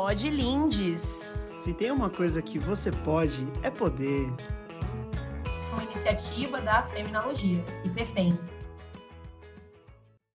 Pode Lindes. Se tem uma coisa que você pode, é poder. Uma iniciativa da Feminologia, IPFEM.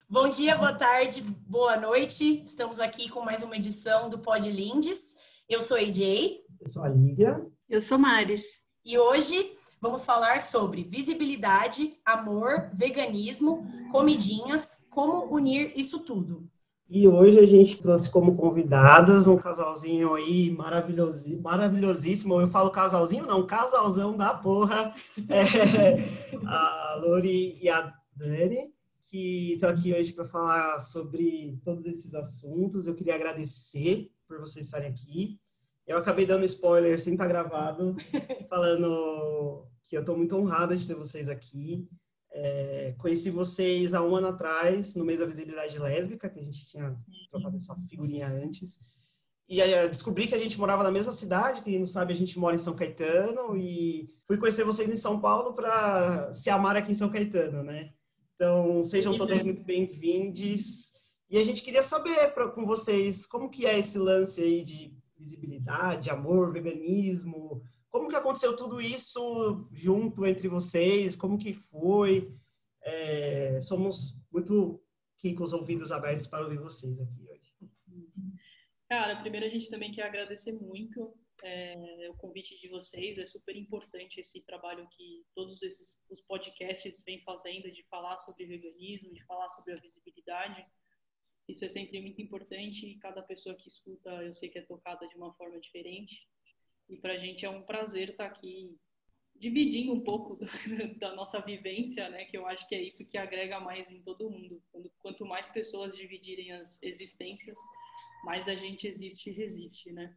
Bom dia, boa tarde, boa noite. Estamos aqui com mais uma edição do Pod Lindes. Eu sou a AJ. Eu sou a Lívia. Eu sou Maris. E hoje vamos falar sobre visibilidade, amor, veganismo, comidinhas, como unir isso tudo. E hoje a gente trouxe como convidados um casalzinho aí maravilhosi, maravilhosíssimo. Eu falo casalzinho, não, casalzão da porra. É, a Lori e a Dani, que estão aqui hoje para falar sobre todos esses assuntos. Eu queria agradecer por vocês estarem aqui. Eu acabei dando spoiler sem estar gravado, falando que eu estou muito honrada de ter vocês aqui. É, conheci vocês há um ano atrás, no mês da visibilidade lésbica, que a gente tinha trocado essa figurinha antes. E aí descobri que a gente morava na mesma cidade, quem não sabe, a gente mora em São Caetano, e fui conhecer vocês em São Paulo para se amar aqui em São Caetano, né? Então, sejam todos muito bem-vindos. E a gente queria saber pra, com vocês como que é esse lance aí de visibilidade, amor, veganismo, como que aconteceu tudo isso junto entre vocês? Como que foi? É, somos muito com os ouvidos abertos para ouvir vocês aqui hoje. Cara, primeiro a gente também quer agradecer muito é, o convite de vocês. É super importante esse trabalho que todos esses os podcasts vêm fazendo de falar sobre veganismo, de falar sobre a visibilidade. Isso é sempre muito importante e cada pessoa que escuta, eu sei que é tocada de uma forma diferente. E para a gente é um prazer estar tá aqui dividindo um pouco da nossa vivência, né? Que eu acho que é isso que agrega mais em todo mundo. Quanto mais pessoas dividirem as existências, mais a gente existe e resiste, né?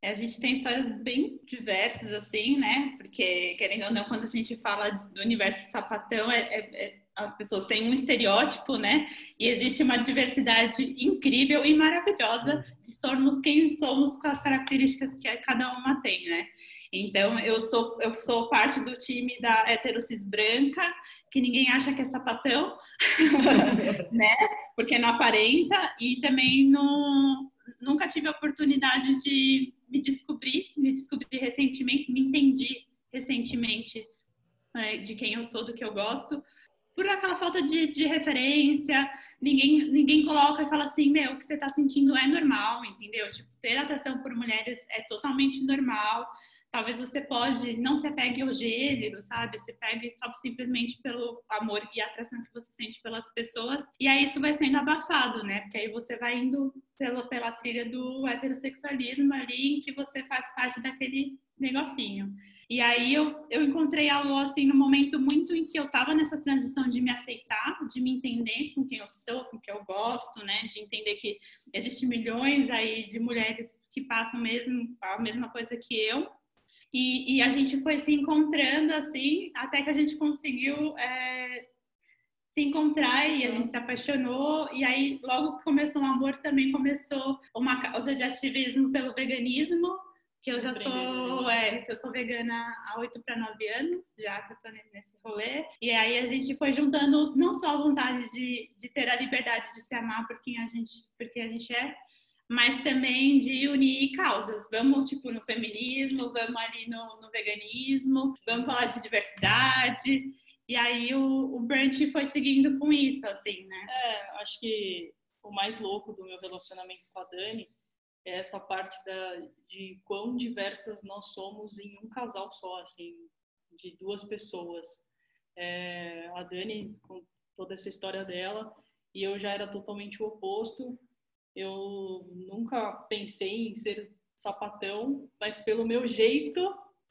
É, a gente tem histórias bem diversas, assim, né? Porque, querendo ou não, quando a gente fala do universo sapatão, é, é, é as pessoas têm um estereótipo, né? E existe uma diversidade incrível e maravilhosa de sermos quem somos com as características que cada uma tem, né? Então, eu sou, eu sou parte do time da heterocis branca, que ninguém acha que é sapatão, né? Porque não aparenta, e também não, nunca tive a oportunidade de me descobrir, me descobri recentemente, me entendi recentemente né, de quem eu sou, do que eu gosto, por aquela falta de, de, referência, ninguém, ninguém coloca e fala assim, meu, o que você está sentindo é normal, entendeu? Tipo, ter atração por mulheres é totalmente normal. Talvez você pode, não se apegue ao gênero, sabe? Se pegue só simplesmente pelo amor e atração que você sente pelas pessoas. E aí isso vai sendo abafado, né? Porque aí você vai indo pela, pela trilha do heterossexualismo ali, em que você faz parte daquele negocinho. E aí eu, eu encontrei a Lu, assim, no momento muito em que eu tava nessa transição de me aceitar, de me entender com quem eu sou, com quem eu gosto, né? De entender que existem milhões aí de mulheres que passam mesmo a mesma coisa que eu. E, e a gente foi se encontrando, assim, até que a gente conseguiu é, se encontrar e a gente se apaixonou. E aí, logo que começou o amor, também começou uma causa de ativismo pelo veganismo que eu já sou, é, que eu sou vegana há oito para nove anos, já que eu tô nesse rolê. E aí a gente foi juntando não só a vontade de, de ter a liberdade de se amar por quem a gente, por quem a gente é, mas também de unir causas. Vamos, tipo, no feminismo, vamos ali no, no veganismo, vamos falar de diversidade. E aí o, o Brunch foi seguindo com isso, assim, né? É, acho que o mais louco do meu relacionamento com a Dani é essa parte da, de quão diversas nós somos em um casal só, assim, de duas pessoas. É, a Dani, com toda essa história dela, e eu já era totalmente o oposto. Eu nunca pensei em ser sapatão, mas pelo meu jeito,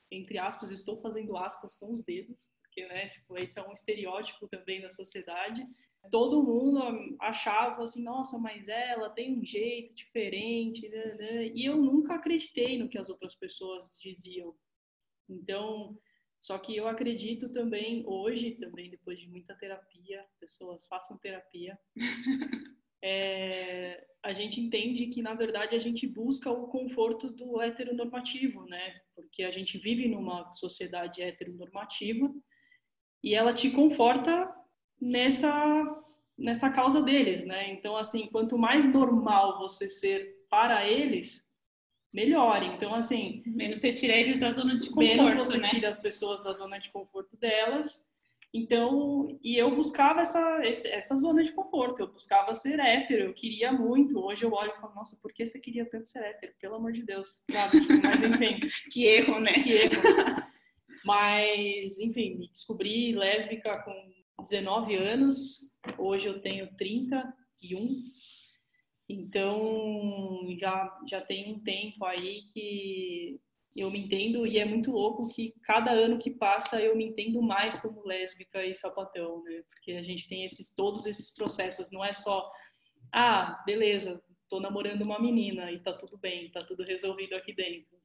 entre aspas, estou fazendo aspas com os dedos, porque, né, tipo, esse é um estereótipo também da sociedade todo mundo achava assim, nossa, mas ela tem um jeito diferente, né, né? e eu nunca acreditei no que as outras pessoas diziam. Então, só que eu acredito também hoje, também depois de muita terapia, pessoas façam terapia, é, a gente entende que na verdade a gente busca o conforto do heteronormativo, né? Porque a gente vive numa sociedade heteronormativa e ela te conforta nessa nessa causa deles, né? Então assim, quanto mais normal você ser para eles, melhore. Então, assim. Menos você tira eles da zona de conforto. Menos você né? tira as pessoas da zona de conforto delas. Então, e eu buscava essa, essa zona de conforto, eu buscava ser hétero, eu queria muito. Hoje eu olho e falo, nossa, por que você queria tanto ser hétero? Pelo amor de Deus. Sabe? Mas, enfim. que erro, né? Que erro. Mas, enfim, me descobri lésbica com 19 anos, hoje eu tenho 31. Então, já, já tem um tempo aí que eu me entendo e é muito louco que cada ano que passa eu me entendo mais como lésbica e sapatão, né? Porque a gente tem esses todos esses processos, não é só ah, beleza, tô namorando uma menina e tá tudo bem, tá tudo resolvido aqui dentro.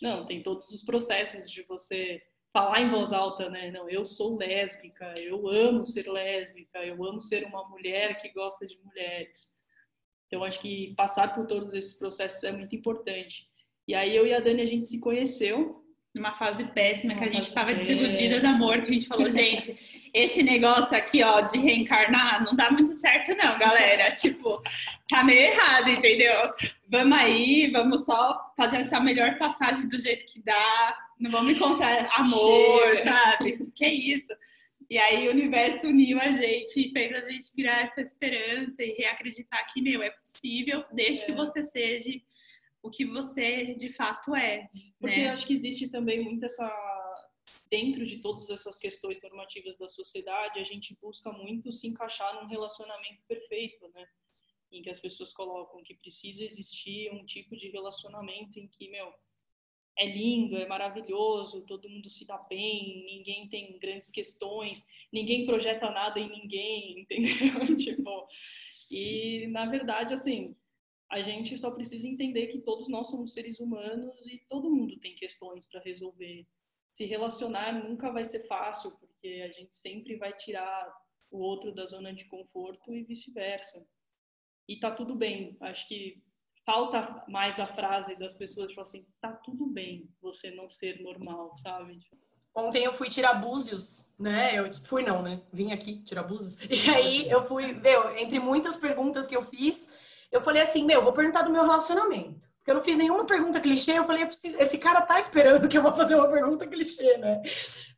Não, tem todos os processos de você falar em voz alta, né? Não, eu sou lésbica, eu amo ser lésbica, eu amo ser uma mulher que gosta de mulheres. Então acho que passar por todos esses processos é muito importante. E aí eu e a Dani a gente se conheceu. Numa fase péssima, que a gente estava desiludida de amor, que a gente falou, gente, esse negócio aqui, ó, de reencarnar, não dá muito certo não, galera. tipo, tá meio errado, entendeu? Vamos aí, vamos só fazer essa melhor passagem do jeito que dá. Não vamos encontrar amor, Chega. sabe? Que isso? E aí o universo uniu a gente e fez a gente criar essa esperança e reacreditar que, meu, é possível, desde é. que você seja o que você de fato é. Porque né? acho que existe também muito essa. Dentro de todas essas questões normativas da sociedade, a gente busca muito se encaixar num relacionamento perfeito, né? Em que as pessoas colocam que precisa existir um tipo de relacionamento em que, meu, é lindo, é maravilhoso, todo mundo se dá bem, ninguém tem grandes questões, ninguém projeta nada em ninguém, entendeu? tipo, e na verdade, assim, a gente só precisa entender que todos nós somos seres humanos e todo mundo tem questões para resolver. Se relacionar nunca vai ser fácil, porque a gente sempre vai tirar o outro da zona de conforto e vice-versa. E tá tudo bem. Acho que falta mais a frase das pessoas tipo assim, tá tudo bem você não ser normal, sabe? Ontem eu fui tirar búzios, né? Eu fui não, né? Vim aqui tirar búzios. E aí eu fui, meu, entre muitas perguntas que eu fiz, eu falei assim, meu, vou perguntar do meu relacionamento. Porque eu não fiz nenhuma pergunta clichê, eu falei, eu preciso, esse cara tá esperando que eu vou fazer uma pergunta clichê, né?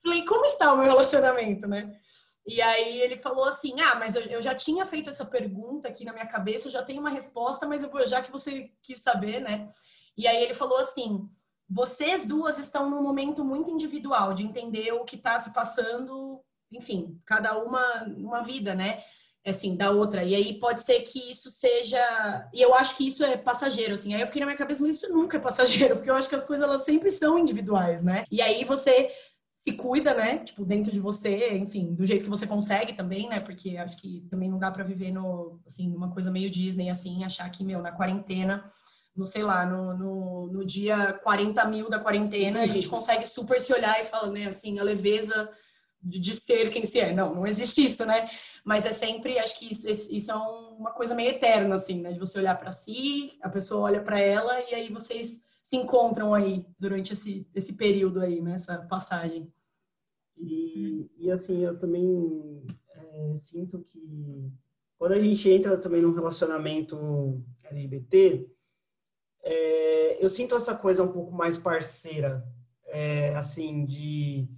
Falei, como está o meu relacionamento, né? E aí ele falou assim, ah, mas eu, eu já tinha feito essa pergunta aqui na minha cabeça, eu já tenho uma resposta, mas eu vou, já que você quis saber, né? E aí ele falou assim, vocês duas estão num momento muito individual de entender o que está se passando, enfim, cada uma uma vida, né? Assim, da outra. E aí pode ser que isso seja. E eu acho que isso é passageiro, assim. Aí eu fiquei na minha cabeça, mas isso nunca é passageiro, porque eu acho que as coisas elas sempre são individuais, né? E aí você se cuida, né? Tipo, dentro de você, enfim, do jeito que você consegue também, né? Porque acho que também não dá para viver no, assim, numa coisa meio Disney, assim, achar que, meu, na quarentena, no, sei lá, no, no, no dia 40 mil da quarentena, a gente consegue super se olhar e falar, né, assim, a leveza de, ser quem se é. Não, não existe isso, né? Mas é sempre, acho que isso, isso é uma coisa meio eterna, assim, né? De você olhar para si, a pessoa olha para ela e aí vocês se encontram aí durante esse, esse período aí, né? passagem. E, e assim, eu também é, sinto que quando a gente entra também num relacionamento LGBT, é, eu sinto essa coisa um pouco mais parceira, é, assim, de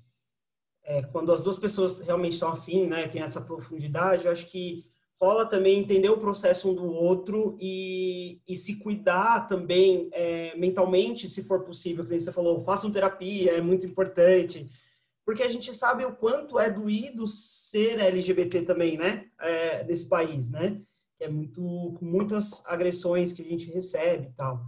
é, quando as duas pessoas realmente estão afim, né, tem essa profundidade, eu acho que rola também entender o processo um do outro e, e se cuidar também é, mentalmente, se for possível, que você falou, façam terapia, é muito importante, porque a gente sabe o quanto é doído ser LGBT também, né, é, nesse país, né, é muito, muitas agressões que a gente recebe e tal.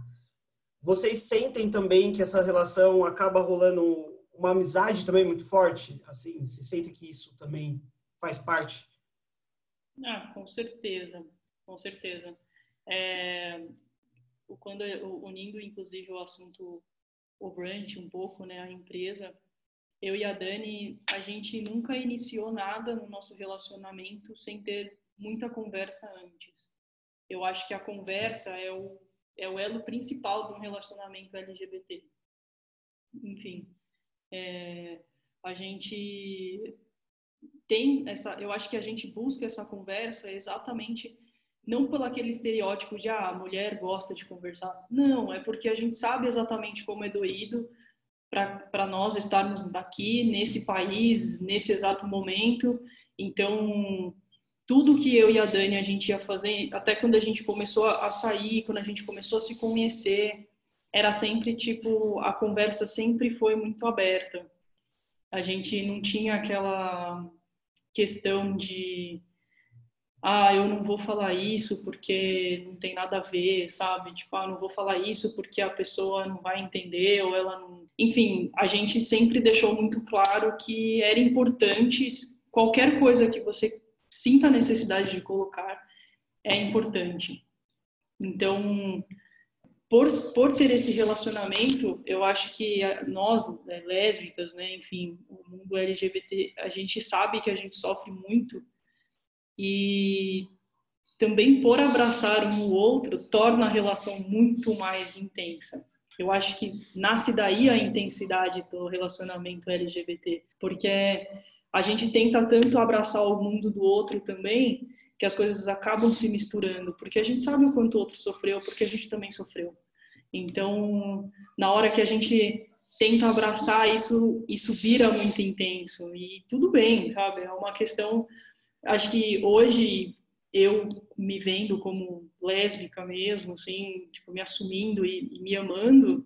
Vocês sentem também que essa relação acaba rolando uma amizade também muito forte? Assim, você sente que isso também faz parte? Ah, com certeza, com certeza. É, quando unindo inclusive o assunto o brand um pouco, né, a empresa, eu e a Dani, a gente nunca iniciou nada no nosso relacionamento sem ter muita conversa antes. Eu acho que a conversa é o, é o elo principal de um relacionamento LGBT. Enfim, é, a gente tem essa, eu acho que a gente busca essa conversa exatamente não pelo aquele estereótipo de ah, a mulher gosta de conversar. Não, é porque a gente sabe exatamente como é doído para nós estarmos aqui, nesse país, nesse exato momento. Então, tudo que eu e a Dani a gente ia fazer, até quando a gente começou a sair, quando a gente começou a se conhecer, era sempre tipo, a conversa sempre foi muito aberta. A gente não tinha aquela questão de ah, eu não vou falar isso porque não tem nada a ver, sabe? Tipo, ah, não vou falar isso porque a pessoa não vai entender ou ela não. Enfim, a gente sempre deixou muito claro que era importante qualquer coisa que você sinta a necessidade de colocar é importante. Então, por, por ter esse relacionamento, eu acho que nós, né, lésbicas, né, enfim, o mundo LGBT, a gente sabe que a gente sofre muito e também por abraçar um o outro torna a relação muito mais intensa. Eu acho que nasce daí a intensidade do relacionamento LGBT, porque a gente tenta tanto abraçar o mundo do outro também que as coisas acabam se misturando, porque a gente sabe o quanto o outro sofreu, porque a gente também sofreu. Então, na hora que a gente tenta abraçar isso, isso vira muito intenso e tudo bem, sabe? É uma questão acho que hoje eu me vendo como lésbica mesmo, assim, tipo, me assumindo e, e me amando,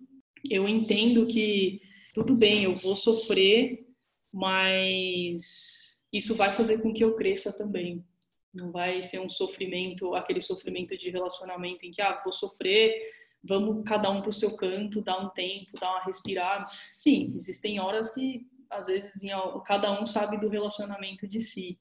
eu entendo que tudo bem, eu vou sofrer, mas isso vai fazer com que eu cresça também. Não vai ser um sofrimento, aquele sofrimento de relacionamento em que, ah, vou sofrer, vamos cada um para o seu canto, dar um tempo, dar uma respirada. Sim, existem horas que, às vezes, cada um sabe do relacionamento de si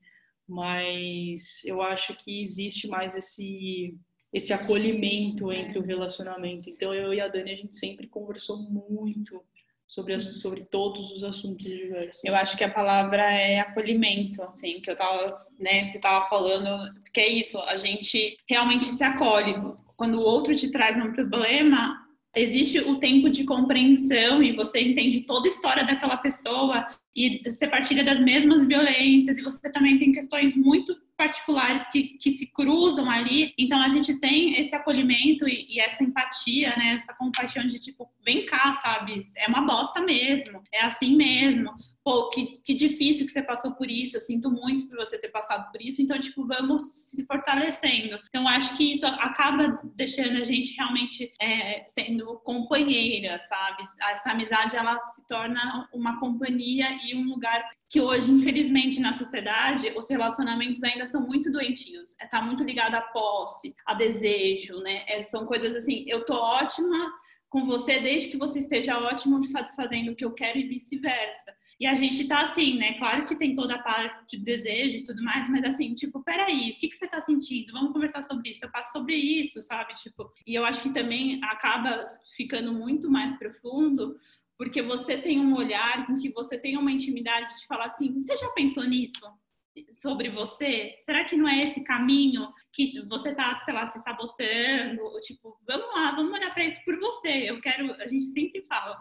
mas eu acho que existe mais esse esse acolhimento entre o relacionamento. Então eu e a Dani a gente sempre conversou muito sobre as, sobre todos os assuntos diversos. Eu acho que a palavra é acolhimento, assim, que eu tava, né, você tava falando, porque é isso, a gente realmente se acolhe. Quando o outro te traz um problema, existe o tempo de compreensão e você entende toda a história daquela pessoa e você partilha das mesmas violências e você também tem questões muito particulares que, que se cruzam ali. Então a gente tem esse acolhimento e, e, essa empatia, né? Essa compaixão de tipo, vem cá, sabe? É uma bosta mesmo, é assim mesmo pô, que, que difícil que você passou por isso, eu sinto muito por você ter passado por isso, então, tipo, vamos se fortalecendo. Então, acho que isso acaba deixando a gente realmente é, sendo companheira, sabe? Essa amizade, ela se torna uma companhia e um lugar que hoje, infelizmente, na sociedade, os relacionamentos ainda são muito doentios. É, tá muito ligado à posse, a desejo, né? É, são coisas assim, eu tô ótima com você desde que você esteja ótimo satisfazendo o que eu quero e vice-versa. E a gente tá assim, né? Claro que tem toda a parte de desejo e tudo mais, mas assim, tipo, peraí, o que, que você tá sentindo? Vamos conversar sobre isso. Eu passo sobre isso, sabe? Tipo, e eu acho que também acaba ficando muito mais profundo, porque você tem um olhar em que você tem uma intimidade de falar assim: você já pensou nisso? sobre você? Será que não é esse caminho que você tá, sei lá, se sabotando? Tipo, vamos lá, vamos olhar para isso por você. Eu quero, a gente sempre fala,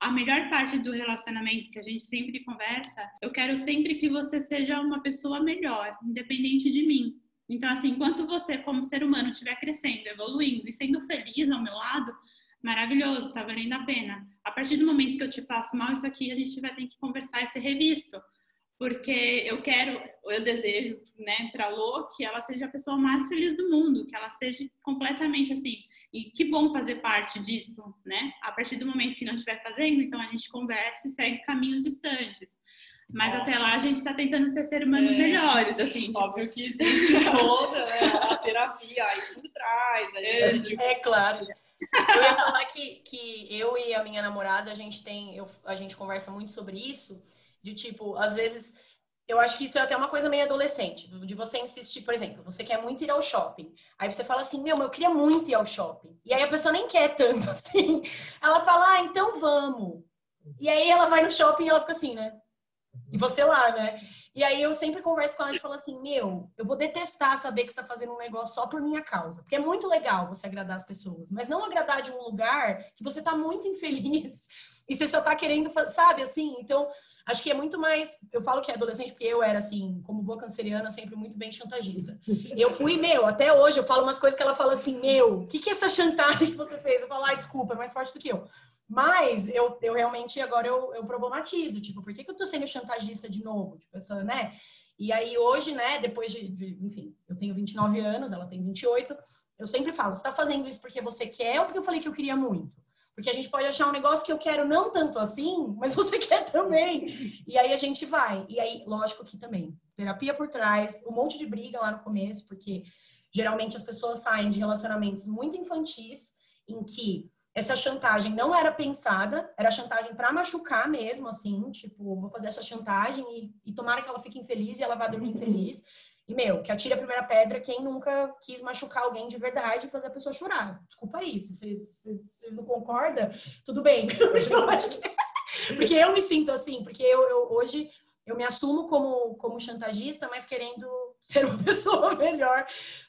a melhor parte do relacionamento que a gente sempre conversa, eu quero sempre que você seja uma pessoa melhor, independente de mim. Então, assim, enquanto você, como ser humano, estiver crescendo, evoluindo e sendo feliz ao meu lado, maravilhoso, tá valendo a pena. A partir do momento que eu te faço mal, isso aqui a gente vai ter que conversar e ser revisto porque eu quero, eu desejo, né, para a Lô que ela seja a pessoa mais feliz do mundo, que ela seja completamente assim. E que bom fazer parte disso, né? A partir do momento que não estiver fazendo, então a gente conversa e segue caminhos distantes. Mas Óbvio. até lá a gente está tentando ser ser humanos é, melhores, assim. Tipo... Óbvio que existe toda né, a terapia aí por trás. É, gente... é claro. Eu ia falar que, que eu e a minha namorada, a gente tem, eu, a gente conversa muito sobre isso de tipo, às vezes, eu acho que isso é até uma coisa meio adolescente, de você insistir, por exemplo, você quer muito ir ao shopping. Aí você fala assim, meu, eu queria muito ir ao shopping. E aí a pessoa nem quer tanto assim. Ela fala, ah, então vamos. E aí ela vai no shopping e ela fica assim, né? E você lá, né? E aí eu sempre converso com ela e falo assim: Meu, eu vou detestar saber que você está fazendo um negócio só por minha causa. Porque é muito legal você agradar as pessoas, mas não agradar de um lugar que você está muito infeliz e você só está querendo, sabe, assim? Então, acho que é muito mais. Eu falo que é adolescente porque eu era, assim, como boa canceriana, sempre muito bem chantagista. Eu fui, meu, até hoje eu falo umas coisas que ela fala assim: Meu, o que, que é essa chantagem que você fez? Eu falo, ai, desculpa, é mais forte do que eu. Mas eu, eu realmente agora eu, eu problematizo, tipo, por que, que eu tô sendo chantagista de novo? Tipo, essa, né? E aí hoje, né, depois de, de, enfim, eu tenho 29 anos, ela tem 28, eu sempre falo, você tá fazendo isso porque você quer ou porque eu falei que eu queria muito? Porque a gente pode achar um negócio que eu quero não tanto assim, mas você quer também. E aí a gente vai. E aí, lógico que também, terapia por trás, um monte de briga lá no começo, porque geralmente as pessoas saem de relacionamentos muito infantis, em que essa chantagem não era pensada, era chantagem para machucar mesmo, assim, tipo, vou fazer essa chantagem e, e tomara que ela fique infeliz e ela vá dormir infeliz. E, meu, que atire a primeira pedra quem nunca quis machucar alguém de verdade e fazer a pessoa chorar. Desculpa aí, se vocês não concordam, tudo bem. eu porque eu me sinto assim, porque eu, eu, hoje eu me assumo como, como chantagista, mas querendo ser uma pessoa melhor,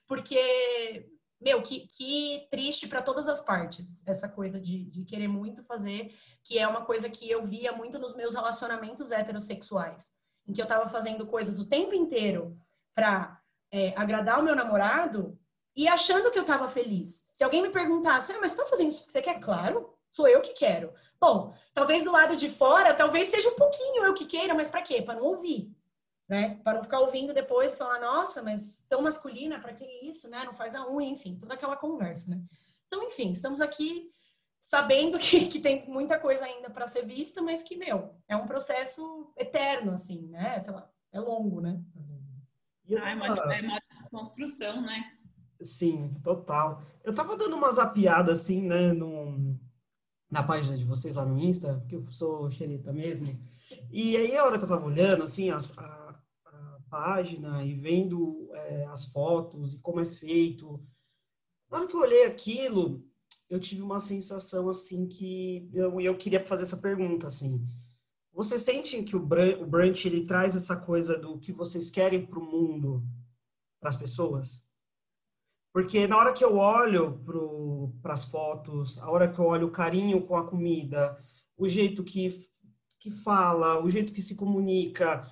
porque meu, que, que triste para todas as partes, essa coisa de, de querer muito fazer, que é uma coisa que eu via muito nos meus relacionamentos heterossexuais, em que eu estava fazendo coisas o tempo inteiro para é, agradar o meu namorado e achando que eu estava feliz. Se alguém me perguntasse, ah, mas você tá fazendo isso porque você quer? Claro, sou eu que quero. Bom, talvez do lado de fora, talvez seja um pouquinho eu que queira, mas para quê? Para não ouvir né? Para não ficar ouvindo depois e falar, nossa, mas tão masculina, para que isso, né? Não faz a unha, enfim, toda aquela conversa, né? Então, enfim, estamos aqui sabendo que, que tem muita coisa ainda para ser vista, mas que, meu, é um processo eterno, assim, né? Sei lá, é longo, né? Ah, é, uma, é uma construção, né? Sim, total. Eu tava dando uma zapiada, assim, né, no, na página de vocês lá no Insta, que eu sou xerita mesmo, e aí, a hora que eu tava olhando, assim, as, a, página e vendo é, as fotos e como é feito. Na hora que eu olhei aquilo, eu tive uma sensação assim que eu, eu queria fazer essa pergunta assim. Você sente que o, brunch ele traz essa coisa do que vocês querem para o mundo, para as pessoas? Porque na hora que eu olho para as fotos, a hora que eu olho o carinho com a comida, o jeito que, que fala, o jeito que se comunica,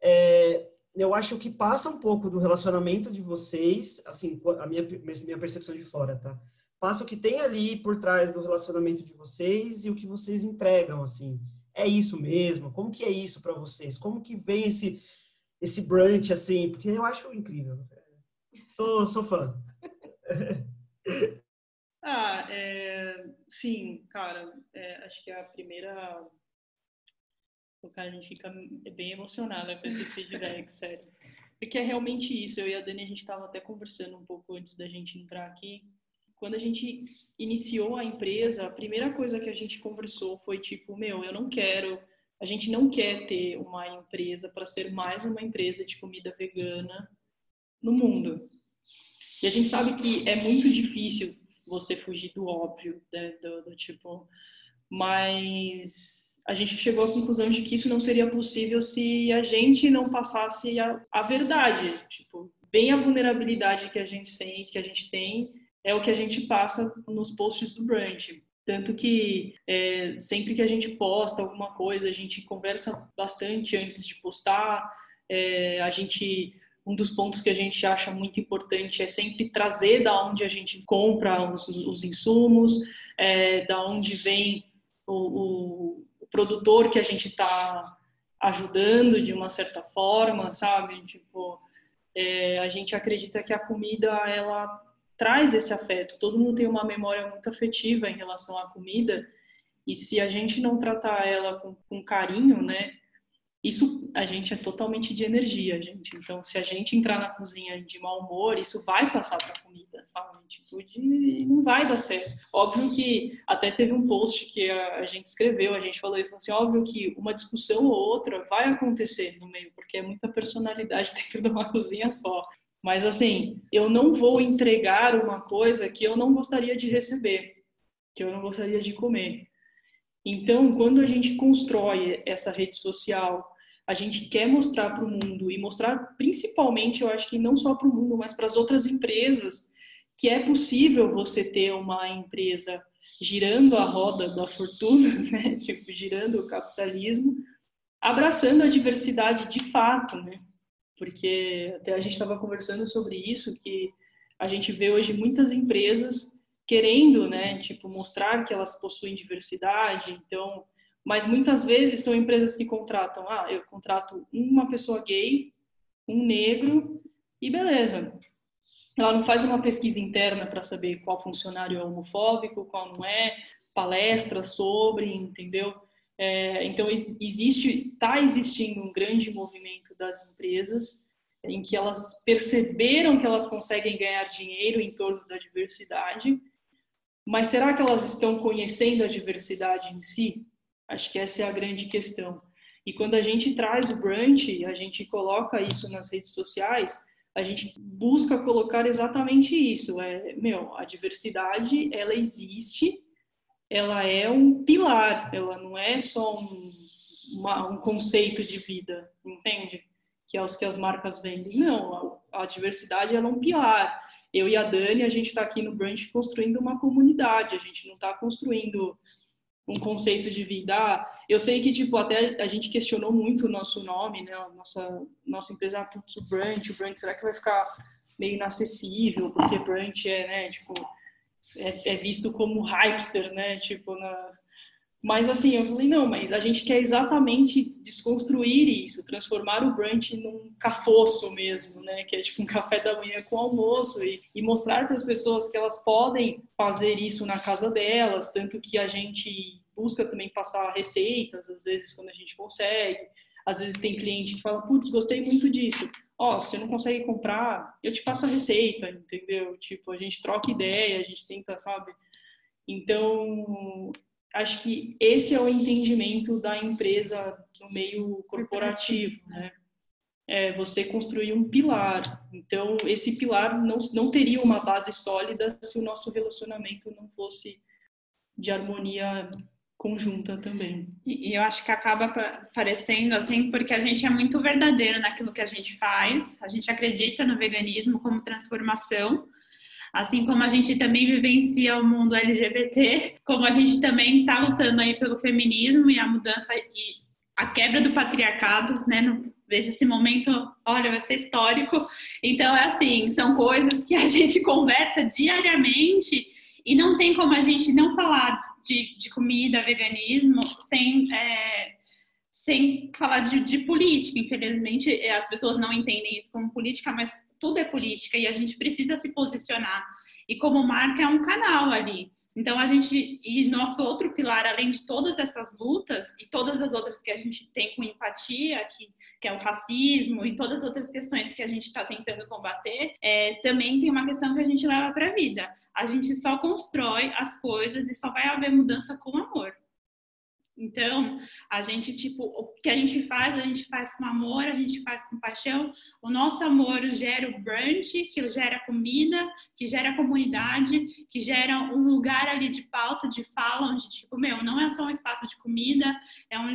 é, eu acho que passa um pouco do relacionamento de vocês, assim, a minha, minha percepção de fora, tá? Passa o que tem ali por trás do relacionamento de vocês e o que vocês entregam, assim. É isso mesmo? Como que é isso para vocês? Como que vem esse esse brunch, assim? Porque eu acho incrível. Sou, sou fã. ah, é, sim, cara. É, acho que a primeira cara, a gente fica bem emocionada com esses feedbacks, sério. Porque é realmente isso. Eu e a Dani, a gente estava até conversando um pouco antes da gente entrar aqui. Quando a gente iniciou a empresa, a primeira coisa que a gente conversou foi tipo, meu, eu não quero, a gente não quer ter uma empresa para ser mais uma empresa de comida vegana no mundo. E a gente sabe que é muito difícil você fugir do óbvio, né? do, do tipo, mas a gente chegou à conclusão de que isso não seria possível se a gente não passasse a, a verdade. Tipo, bem a vulnerabilidade que a gente sente, que a gente tem, é o que a gente passa nos posts do brand. Tanto que é, sempre que a gente posta alguma coisa, a gente conversa bastante antes de postar. É, a gente, um dos pontos que a gente acha muito importante é sempre trazer da onde a gente compra os, os insumos, é, da onde vem o, o produtor que a gente está ajudando de uma certa forma, sabe? Tipo, é, a gente acredita que a comida ela traz esse afeto. Todo mundo tem uma memória muito afetiva em relação à comida e se a gente não tratar ela com, com carinho, né? Isso a gente é totalmente de energia, gente. Então, se a gente entrar na cozinha de mau humor, isso vai passar para a comida, sabe? Tipo, de, não vai dar certo. Óbvio que até teve um post que a, a gente escreveu, a gente falou e falou assim, óbvio que uma discussão ou outra vai acontecer no meio, porque é muita personalidade dentro de uma cozinha só. Mas assim, eu não vou entregar uma coisa que eu não gostaria de receber, que eu não gostaria de comer. Então, quando a gente constrói essa rede social a gente quer mostrar para o mundo e mostrar principalmente, eu acho que não só para o mundo, mas para as outras empresas, que é possível você ter uma empresa girando a roda da fortuna, né? tipo, girando o capitalismo, abraçando a diversidade de fato, né? Porque até a gente estava conversando sobre isso, que a gente vê hoje muitas empresas querendo, né, tipo, mostrar que elas possuem diversidade, então, mas muitas vezes são empresas que contratam, ah, eu contrato uma pessoa gay, um negro e beleza. Ela não faz uma pesquisa interna para saber qual funcionário é homofóbico, qual não é, palestra sobre, entendeu? É, então existe, está existindo um grande movimento das empresas em que elas perceberam que elas conseguem ganhar dinheiro em torno da diversidade, mas será que elas estão conhecendo a diversidade em si? Acho que essa é a grande questão. E quando a gente traz o brunch, a gente coloca isso nas redes sociais, a gente busca colocar exatamente isso. É, meu, a diversidade, ela existe, ela é um pilar, ela não é só um, uma, um conceito de vida, entende? Que é os que as marcas vendem. Não, a, a diversidade ela é um pilar. Eu e a Dani, a gente está aqui no Brunch construindo uma comunidade, a gente não está construindo um conceito de vida. Ah, eu sei que, tipo, até a gente questionou muito o nosso nome, né? Nossa, nossa empresa, ah, putz, o brunch, o brunch, será que vai ficar meio inacessível? Porque brunch é, né, tipo, é, é visto como hypester, né? Tipo, na... Mas assim, eu falei, não, mas a gente quer exatamente desconstruir isso, transformar o brunch num cafoço mesmo, né? Que é tipo um café da manhã com almoço e, e mostrar para as pessoas que elas podem fazer isso na casa delas, tanto que a gente busca também passar receitas, às vezes quando a gente consegue. Às vezes tem cliente que fala, putz, gostei muito disso. Ó, oh, se não consegue comprar, eu te passo a receita, entendeu? Tipo, a gente troca ideia, a gente tenta, sabe? Então, acho que esse é o entendimento da empresa no meio corporativo, né? É você construir um pilar. Então, esse pilar não, não teria uma base sólida se o nosso relacionamento não fosse de harmonia conjunta também. E, e eu acho que acaba parecendo assim, porque a gente é muito verdadeiro naquilo que a gente faz, a gente acredita no veganismo como transformação, assim como a gente também vivencia o mundo LGBT, como a gente também está lutando aí pelo feminismo e a mudança e a quebra do patriarcado, né? No, veja esse momento, olha, vai ser histórico. Então, é assim, são coisas que a gente conversa diariamente e não tem como a gente não falar de, de comida, veganismo, sem, é, sem falar de, de, política. Infelizmente, as pessoas não entendem isso como política, mas tudo é política e a gente precisa se posicionar. E como marca é um canal ali. Então a gente e nosso outro pilar, além de todas essas lutas e todas as outras que a gente tem com empatia, que, que é o racismo e todas as outras questões que a gente está tentando combater, é, também tem uma questão que a gente leva para a vida. A gente só constrói as coisas e só vai haver mudança com amor. Então, a gente, tipo, o que a gente faz, a gente faz com amor, a gente faz com paixão. O nosso amor gera o brunch, que gera comida, que gera comunidade, que gera um lugar ali de pauta, de fala, onde, tipo, meu, não é só um espaço de comida, é um,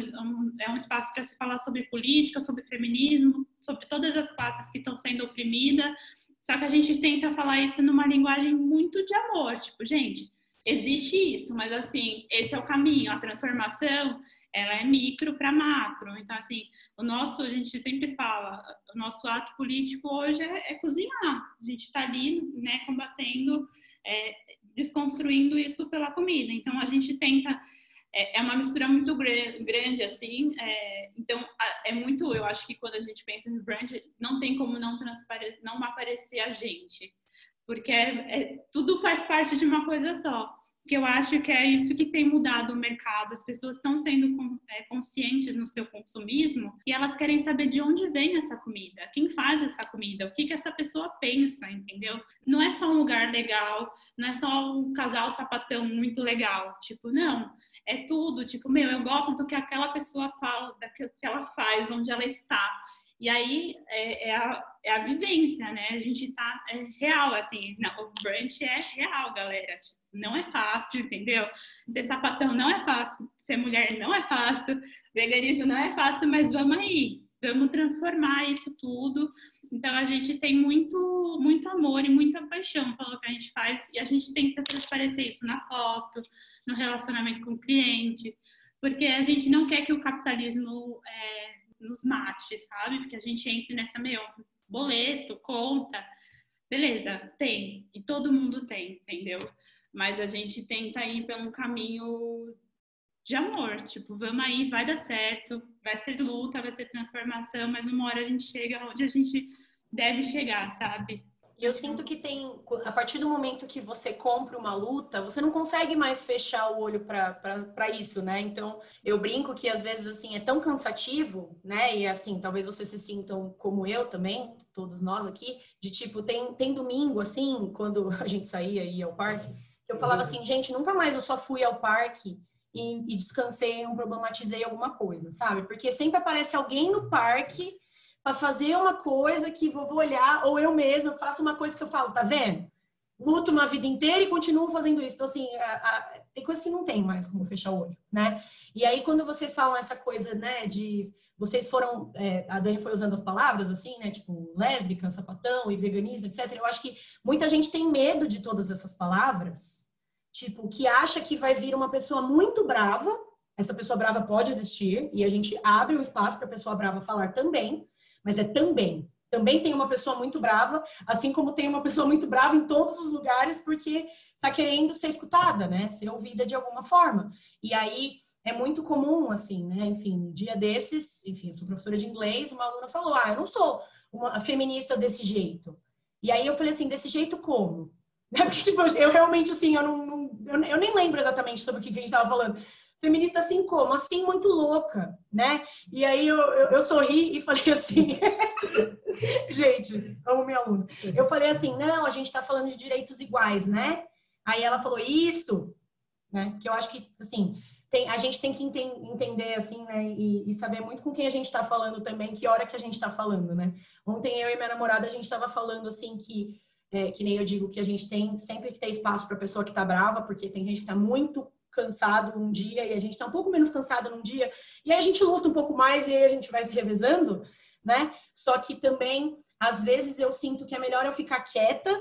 é um espaço para se falar sobre política, sobre feminismo, sobre todas as classes que estão sendo oprimidas. Só que a gente tenta falar isso numa linguagem muito de amor, tipo, gente Existe isso, mas assim, esse é o caminho. A transformação, ela é micro para macro. Então, assim, o nosso, a gente sempre fala, o nosso ato político hoje é, é cozinhar. A gente está ali, né, combatendo, é, desconstruindo isso pela comida. Então, a gente tenta é, é uma mistura muito grande, assim. É, então, é muito. Eu acho que quando a gente pensa no brand, não tem como não, não aparecer a gente porque é, é, tudo faz parte de uma coisa só. Que eu acho que é isso que tem mudado o mercado. As pessoas estão sendo é, conscientes no seu consumismo e elas querem saber de onde vem essa comida, quem faz essa comida, o que, que essa pessoa pensa, entendeu? Não é só um lugar legal, não é só um casal sapatão muito legal. Tipo, não é tudo, tipo, meu, eu gosto do que aquela pessoa fala, daquilo que ela faz, onde ela está. E aí é, é a, é a vivência, né? A gente tá é real, assim, não, o brunch é real, galera. Tipo, não é fácil, entendeu? Ser sapatão não é fácil, ser mulher não é fácil, veganismo não é fácil, mas vamos aí, vamos transformar isso tudo. Então a gente tem muito, muito amor e muita paixão pelo que a gente faz e a gente tenta transparecer isso na foto, no relacionamento com o cliente, porque a gente não quer que o capitalismo é, nos mate, sabe? Porque a gente entre nessa meio boleto, conta, beleza, tem e todo mundo tem, entendeu? Mas a gente tenta ir pelo caminho de amor, tipo, vamos aí, vai dar certo, vai ser luta, vai ser transformação, mas uma hora a gente chega onde a gente deve chegar, sabe? E eu sinto que tem, a partir do momento que você compra uma luta, você não consegue mais fechar o olho para isso, né? Então, eu brinco que às vezes, assim, é tão cansativo, né? E assim, talvez vocês se sintam como eu também, todos nós aqui, de tipo, tem, tem domingo, assim, quando a gente saía e ia ao parque, que eu falava assim, gente, nunca mais eu só fui ao parque e, e descansei, não problematizei alguma coisa, sabe? Porque sempre aparece alguém no parque para fazer uma coisa que vou olhar, ou eu mesma faço uma coisa que eu falo, tá vendo? Luto uma vida inteira e continuo fazendo isso. Então, assim, a, a, tem coisa que não tem mais como fechar o olho, né? E aí, quando vocês falam essa coisa, né, de. Vocês foram. É, a Dani foi usando as palavras, assim, né, tipo, lésbica, sapatão e veganismo, etc. Eu acho que muita gente tem medo de todas essas palavras, tipo, que acha que vai vir uma pessoa muito brava. Essa pessoa brava pode existir, e a gente abre o espaço para a pessoa brava falar também mas é também. Também tem uma pessoa muito brava, assim como tem uma pessoa muito brava em todos os lugares, porque tá querendo ser escutada, né? Ser ouvida de alguma forma. E aí é muito comum, assim, né? Enfim, dia desses, enfim, eu sou professora de inglês, uma aluna falou: Ah, eu não sou uma feminista desse jeito. E aí eu falei assim: desse jeito como? Porque, tipo, eu realmente, assim, eu não, não eu, nem lembro exatamente sobre o que a gente estava falando feminista assim como? Assim, muito louca, né? E aí eu, eu, eu sorri e falei assim, gente, amo minha aluna. Eu falei assim, não, a gente está falando de direitos iguais, né? Aí ela falou, isso, né? Que eu acho que, assim, tem, a gente tem que ente entender, assim, né? E, e, saber muito com quem a gente está falando também, que hora que a gente está falando, né? Ontem eu e minha namorada, a gente estava falando, assim, que, é, que nem eu digo, que a gente tem sempre que ter espaço para pessoa que está brava, porque tem gente que está muito cansado um dia e a gente está um pouco menos cansado num dia, e aí a gente luta um pouco mais e aí a gente vai se revezando, né? Só que também, às vezes, eu sinto que é melhor eu ficar quieta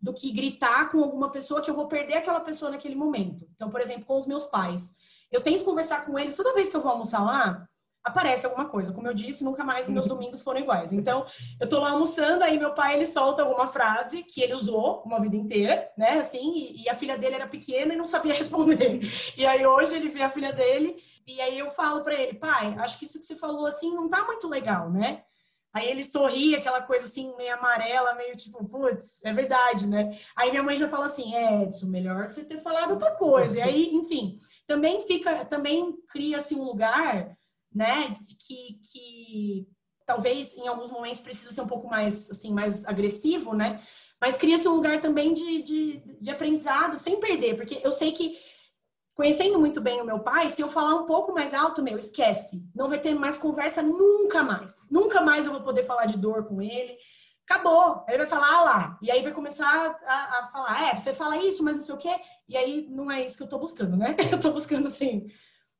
do que gritar com alguma pessoa que eu vou perder aquela pessoa naquele momento. Então, por exemplo, com os meus pais. Eu tento conversar com eles toda vez que eu vou almoçar lá, aparece alguma coisa. Como eu disse, nunca mais meus domingos foram iguais. Então, eu tô lá almoçando, aí meu pai ele solta alguma frase que ele usou uma vida inteira, né? Assim, e, e, a filha dele era pequena e não sabia responder. E aí hoje ele vê a filha dele e aí eu falo para ele, pai, acho que isso que você falou assim não tá muito legal, né? Aí ele sorri, aquela coisa assim, meio amarela, meio tipo, putz, é verdade, né? Aí minha mãe já fala assim, é, Edson, melhor você ter falado outra coisa. E aí, enfim, também fica, também cria-se um lugar né? Que, que talvez em alguns momentos precisa ser um pouco mais, assim, mais agressivo, né? Mas cria-se um lugar também de, de, de aprendizado, sem perder, porque eu sei que conhecendo muito bem o meu pai, se eu falar um pouco mais alto, meu, esquece. Não vai ter mais conversa nunca mais. Nunca mais eu vou poder falar de dor com ele. Acabou. Ele vai falar, ah lá. E aí vai começar a, a falar, é, você fala isso, mas não sei o quê. E aí não é isso que eu tô buscando, né? Eu tô buscando, assim,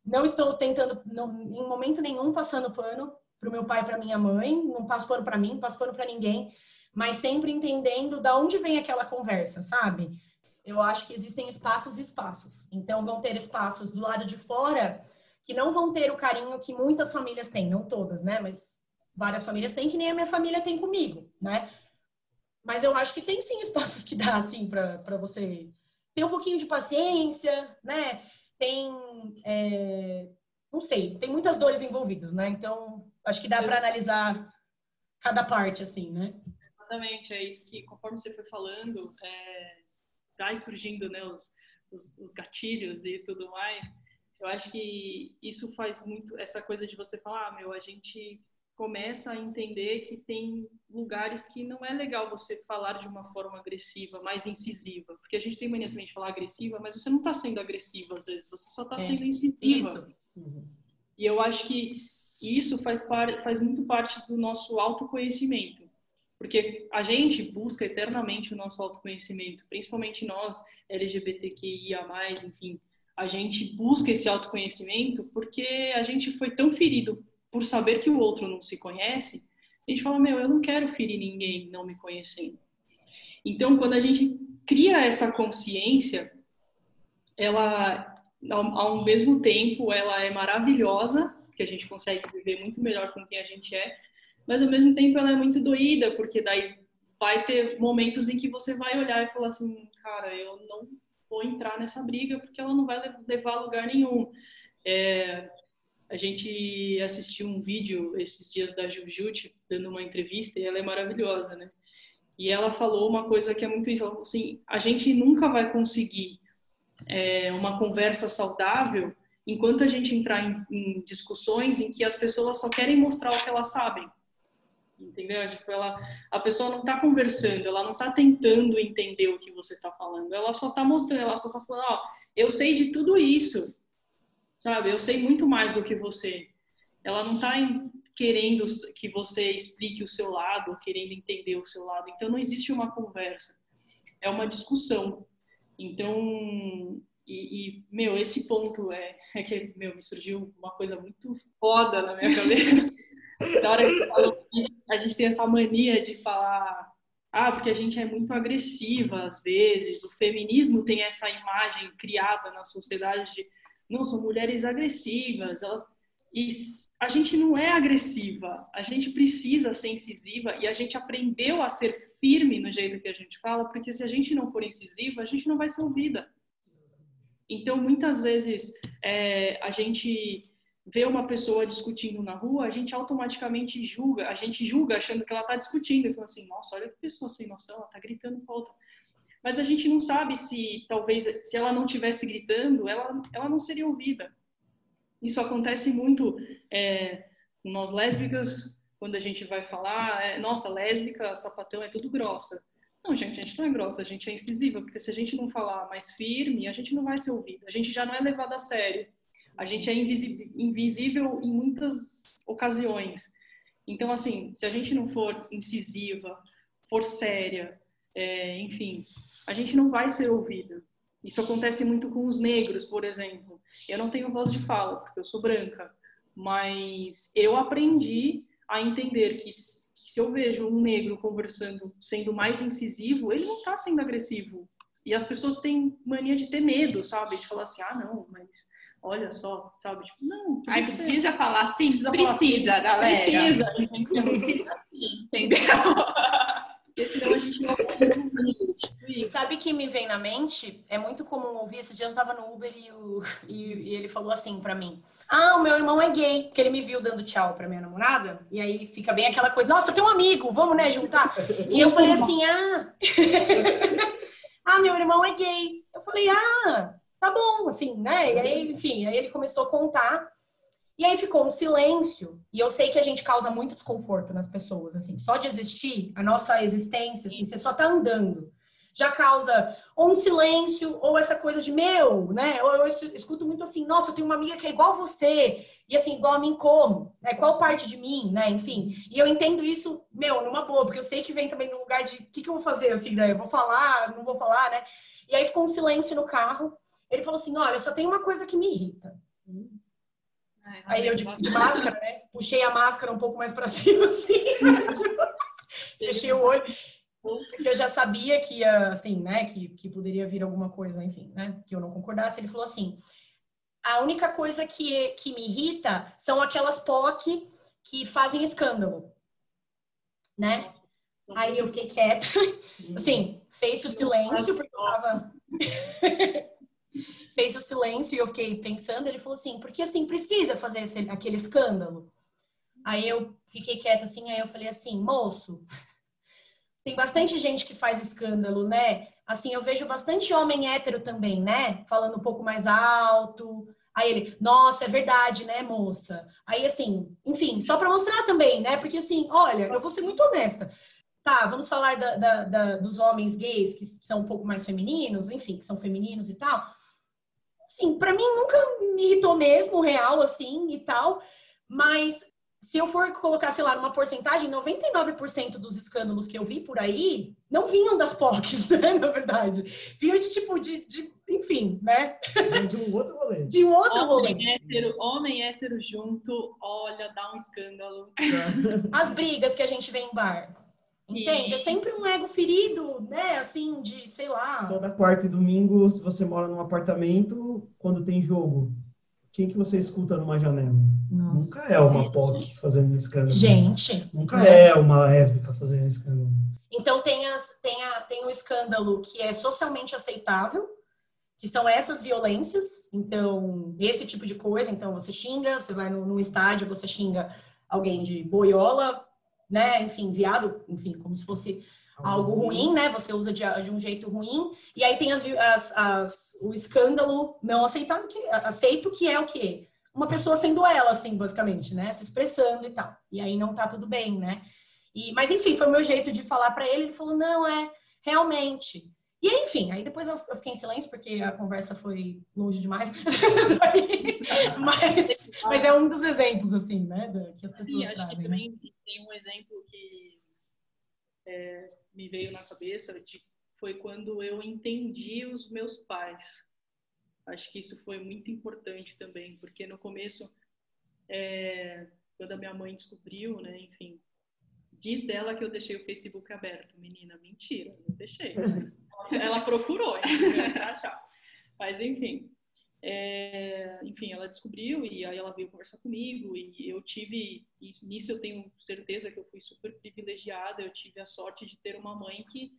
não estou tentando, não, em momento nenhum, passando pano para o meu pai para minha mãe, não passo pano para mim, não passo pano para ninguém, mas sempre entendendo da onde vem aquela conversa, sabe? Eu acho que existem espaços e espaços. Então, vão ter espaços do lado de fora que não vão ter o carinho que muitas famílias têm, não todas, né? Mas várias famílias têm, que nem a minha família tem comigo, né? Mas eu acho que tem sim espaços que dá, assim, para você ter um pouquinho de paciência, né? Tem, é, não sei, tem muitas dores envolvidas, né? Então, acho que dá para analisar cada parte, assim, né? Exatamente, é isso que, conforme você foi falando, é, vai surgindo, né, os, os, os gatilhos e tudo mais. Eu acho que isso faz muito, essa coisa de você falar, ah, meu, a gente começa a entender que tem lugares que não é legal você falar de uma forma agressiva, mais incisiva. Porque a gente tem mania também de falar agressiva, mas você não está sendo agressiva às vezes, você só está é, sendo incisiva. Isso. E eu acho que isso faz, par, faz muito parte do nosso autoconhecimento. Porque a gente busca eternamente o nosso autoconhecimento, principalmente nós, LGBTQIA+, enfim, a gente busca esse autoconhecimento porque a gente foi tão ferido por saber que o outro não se conhece, a gente fala, meu, eu não quero ferir ninguém não me conhecendo. Então, quando a gente cria essa consciência, ela, ao, mesmo tempo, ela é maravilhosa, que a gente consegue viver muito melhor com quem a gente é, mas ao mesmo tempo ela é muito doída, porque daí vai ter momentos em que você vai olhar e falar assim, cara, eu não vou entrar nessa briga porque ela não vai levar a lugar nenhum. É, a gente assistiu um vídeo esses dias da Jujute dando uma entrevista e ela é maravilhosa, né? E ela falou uma coisa que é muito isso, assim, a gente nunca vai conseguir é, uma conversa saudável enquanto a gente entrar em, em discussões em que as pessoas só querem mostrar o que elas sabem entendeu? Tipo, ela, a pessoa não está conversando, ela não está tentando entender o que você está falando, ela só está mostrando, ela só está falando, ó, eu sei de tudo isso, sabe? Eu sei muito mais do que você. Ela não está querendo que você explique o seu lado, querendo entender o seu lado. Então não existe uma conversa, é uma discussão. Então e, e, meu, esse ponto é, é que, meu, me surgiu uma coisa muito foda na minha cabeça. Na hora que você falou a gente tem essa mania de falar, ah, porque a gente é muito agressiva às vezes, o feminismo tem essa imagem criada na sociedade de, não, são mulheres agressivas, elas. E a gente não é agressiva, a gente precisa ser incisiva e a gente aprendeu a ser firme no jeito que a gente fala, porque se a gente não for incisiva, a gente não vai ser ouvida. Então, muitas vezes, é, a gente vê uma pessoa discutindo na rua, a gente automaticamente julga, a gente julga achando que ela está discutindo, e fala assim, nossa, olha que pessoa sem noção, ela está gritando com outra. Mas a gente não sabe se, talvez, se ela não tivesse gritando, ela, ela não seria ouvida. Isso acontece muito é, nós lésbicas, quando a gente vai falar, é, nossa, lésbica, sapatão, é tudo grossa. Não, gente, a gente não é grossa, a gente é incisiva, porque se a gente não falar mais firme, a gente não vai ser ouvido. A gente já não é levado a sério. A gente é invisível em muitas ocasiões. Então, assim, se a gente não for incisiva, for séria, é, enfim, a gente não vai ser ouvida. Isso acontece muito com os negros, por exemplo. Eu não tenho voz de fala, porque eu sou branca, mas eu aprendi a entender que se eu vejo um negro conversando sendo mais incisivo, ele não está sendo agressivo. E as pessoas têm mania de ter medo, sabe? De falar assim, ah, não, mas olha só, sabe? Tipo, não. Aí precisa falar assim? Precisa, precisa falar assim, galera. Precisa, entendeu? Precisa sim, entendeu? Porque senão a gente não E sabe que me vem na mente? É muito comum ouvir. Esses dias eu estava no Uber e, o, e, e ele falou assim para mim: Ah, o meu irmão é gay. Porque ele me viu dando tchau pra minha namorada. E aí fica bem aquela coisa: Nossa, tem um amigo, vamos, né, juntar? E eu falei assim: Ah, ah, meu irmão é gay. Eu falei: Ah, tá bom, assim, né? E aí, enfim, aí ele começou a contar. E aí ficou um silêncio, e eu sei que a gente causa muito desconforto nas pessoas, assim, só de existir, a nossa existência, assim, você só tá andando, já causa ou um silêncio, ou essa coisa de meu, né? Ou eu escuto muito assim, nossa, eu tenho uma amiga que é igual você, e assim, igual a mim como, né? Qual parte de mim, né? Enfim, e eu entendo isso, meu, numa boa, porque eu sei que vem também no lugar de, o que, que eu vou fazer, assim, né? Eu vou falar, não vou falar, né? E aí ficou um silêncio no carro, ele falou assim, olha, só tem uma coisa que me irrita. Aí eu de, de, máscara, né? Puxei a máscara um pouco mais para cima, assim. Fechei o olho. Porque eu já sabia que ia, assim, né? Que, que poderia vir alguma coisa, enfim, né? Que eu não concordasse. Ele falou assim: a única coisa que, que me irrita são aquelas POC que fazem escândalo, né? Aí eu fiquei quieta. Assim, fez o silêncio, porque eu tava. Fez o silêncio e eu fiquei pensando. Ele falou assim: porque assim precisa fazer esse, aquele escândalo. Aí eu fiquei quieta assim, aí eu falei assim: moço, tem bastante gente que faz escândalo, né? Assim, eu vejo bastante homem hétero também, né? Falando um pouco mais alto. Aí ele, nossa, é verdade, né, moça? Aí, assim, enfim, só para mostrar também, né? Porque, assim, olha, eu vou ser muito honesta. Tá, vamos falar da, da, da, dos homens gays que são um pouco mais femininos, enfim, que são femininos e tal assim, para mim nunca me irritou mesmo, real, assim, e tal. Mas se eu for colocar, sei lá, numa porcentagem, 99% dos escândalos que eu vi por aí não vinham das POCs, né, na verdade. Vinham de tipo, de, de enfim, né? De um outro rolê. De um outro rolê. Homem hétero, homem hétero junto, olha, dá um escândalo. As brigas que a gente vê em bar. Entende? É sempre um ego ferido, né? Assim, de, sei lá. Toda quarta e domingo, se você mora num apartamento, quando tem jogo, quem que você escuta numa janela? Nossa. Nunca é uma POC fazendo escândalo. Gente. Nunca né? é uma lésbica fazendo escândalo. Então tem, as, tem, a, tem o escândalo que é socialmente aceitável, que são essas violências. Então, esse tipo de coisa. Então, você xinga, você vai no, no estádio, você xinga alguém de boiola, né? Enfim, viado, enfim, como se fosse algo ruim, né? Você usa de, de um jeito ruim. E aí tem as, as- as- o escândalo não aceitado, que, aceito, que é o quê? Uma pessoa sendo ela, assim, basicamente, né? Se expressando e tal. E aí não tá tudo bem, né? E, mas enfim, foi o meu jeito de falar pra ele. Ele falou, não, é realmente. E aí, enfim, aí depois eu, fiquei em silêncio porque a conversa foi longe demais. mas, mas é um dos exemplos, assim, né? que as pessoas Sim, acho trazem. que né? também tem um exemplo que é, me veio na cabeça de foi quando eu entendi os meus pais. Acho que isso foi muito importante também, porque no começo, é, quando a minha mãe descobriu, né, enfim, diz ela que eu deixei o Facebook aberto. Menina, mentira, não deixei. ela procurou, pra achar. Mas enfim, é, enfim, ela descobriu e aí ela veio conversar comigo e eu tive, e nisso eu tenho certeza que eu fui super privilegiada, eu tive a sorte de ter uma mãe que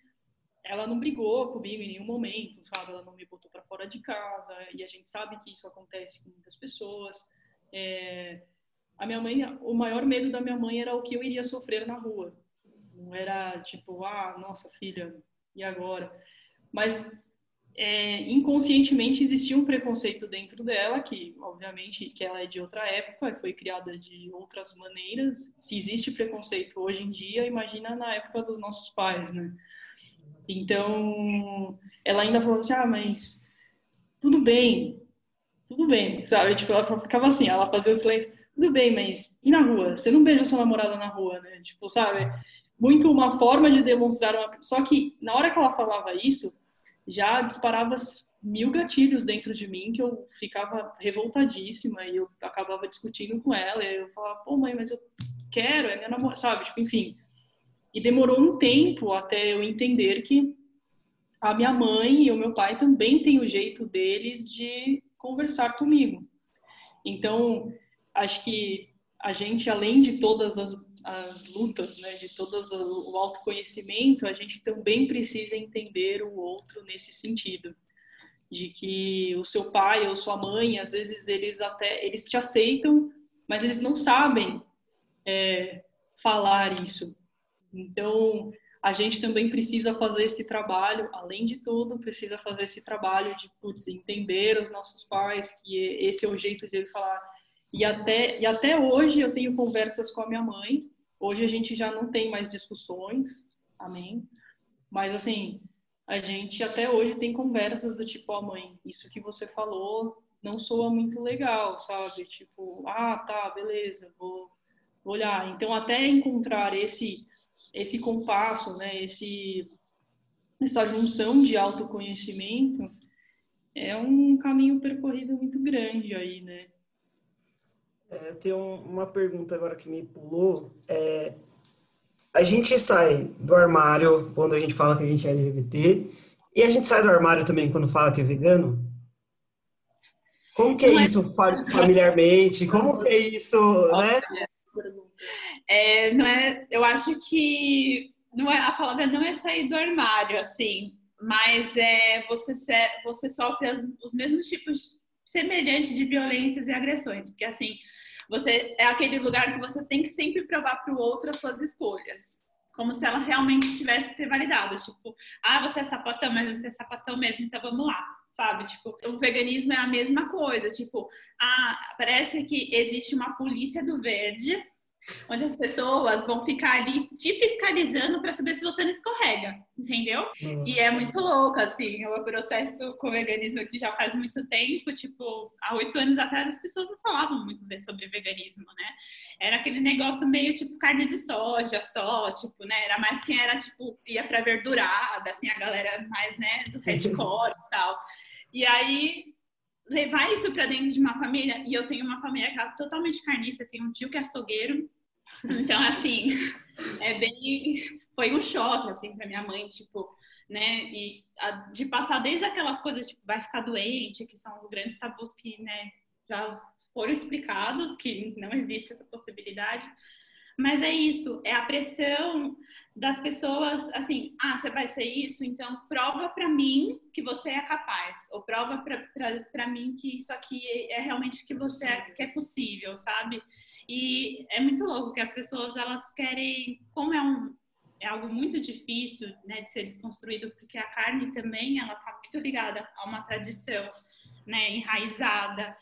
ela não brigou comigo em nenhum momento, sabe? Ela não me botou para fora de casa e a gente sabe que isso acontece com muitas pessoas. É, a minha mãe, o maior medo da minha mãe era o que eu iria sofrer na rua. Não era tipo, ah, nossa filha, e agora? Mas é, inconscientemente existia um preconceito dentro dela, que obviamente que ela é de outra época, foi criada de outras maneiras. Se existe preconceito hoje em dia, imagina na época dos nossos pais, né? Então, ela ainda falou assim: ah, mas tudo bem, tudo bem, sabe? Tipo, ela ficava assim, ela fazia o silêncio, tudo bem, mas e na rua? Você não beija sua namorada na rua, né? Tipo, sabe? Muito uma forma de demonstrar uma. Só que na hora que ela falava isso, já disparava mil gatilhos dentro de mim que eu ficava revoltadíssima e eu acabava discutindo com ela. E eu falava, pô, mãe, mas eu quero, é minha namorada, sabe? Tipo, enfim. E demorou um tempo até eu entender que a minha mãe e o meu pai também têm o jeito deles de conversar comigo. Então, acho que a gente, além de todas as, as lutas, né, de todo o autoconhecimento, a gente também precisa entender o outro nesse sentido. De que o seu pai ou sua mãe, às vezes, eles até eles te aceitam, mas eles não sabem é, falar isso. Então, a gente também precisa fazer esse trabalho, além de tudo, precisa fazer esse trabalho de putz, entender os nossos pais, que esse é o jeito de ele falar. E até, e até hoje eu tenho conversas com a minha mãe. Hoje a gente já não tem mais discussões, amém. Mas assim, a gente até hoje tem conversas do tipo, ó, oh, mãe, isso que você falou não soa muito legal, sabe? Tipo, ah, tá, beleza, vou olhar. Então, até encontrar esse esse compasso, né, esse, essa junção de autoconhecimento é um caminho percorrido muito grande aí, né? É, tem um, uma pergunta agora que me pulou. É, a gente sai do armário quando a gente fala que a gente é LGBT e a gente sai do armário também quando fala que é vegano? Como que é é- isso fa- familiarmente? Como que é isso, né? É, não é, eu acho que não é, a palavra não é sair do armário, assim, mas é você, você sofre as- os mesmos tipos semelhantes de violências e agressões, porque assim, você é aquele lugar que você tem que sempre provar para o outro as suas escolhas, como se ela realmente tivesse ser validada, tipo, ah, você é sapatão, mas você é sapatão mesmo, então vamos lá, sabe? Tipo, o veganismo é a mesma coisa, tipo, ah, parece que existe uma polícia do verde onde as pessoas vão ficar ali te fiscalizando para saber se você não escorrega, entendeu? E é muito louco, assim, o processo com o veganismo aqui já faz muito tempo, tipo, há oito anos atrás as pessoas não falavam muito sobre veganismo, né? Era aquele negócio meio tipo carne de soja só, tipo, né? Era mais quem era, tipo, ia pra verdurada, assim, a galera mais, né, do hardcore e tal. E aí, levar isso para dentro de uma família, e eu tenho uma família que é totalmente carniça, tenho um tio que é açougueiro, então, assim, é bem. Foi um choque, assim, para minha mãe, tipo, né? E a, de passar desde aquelas coisas, tipo, vai ficar doente, que são os grandes tabus que, né, já foram explicados, que não existe essa possibilidade. Mas é isso, é a pressão das pessoas, assim, ah, você vai ser isso, então prova para mim que você é capaz, ou prova para mim que isso aqui é realmente que você é, que é possível, sabe? E é muito louco que as pessoas elas querem, como é um é algo muito difícil, né, de ser desconstruído, porque a carne também ela está muito ligada a uma tradição, né, enraizada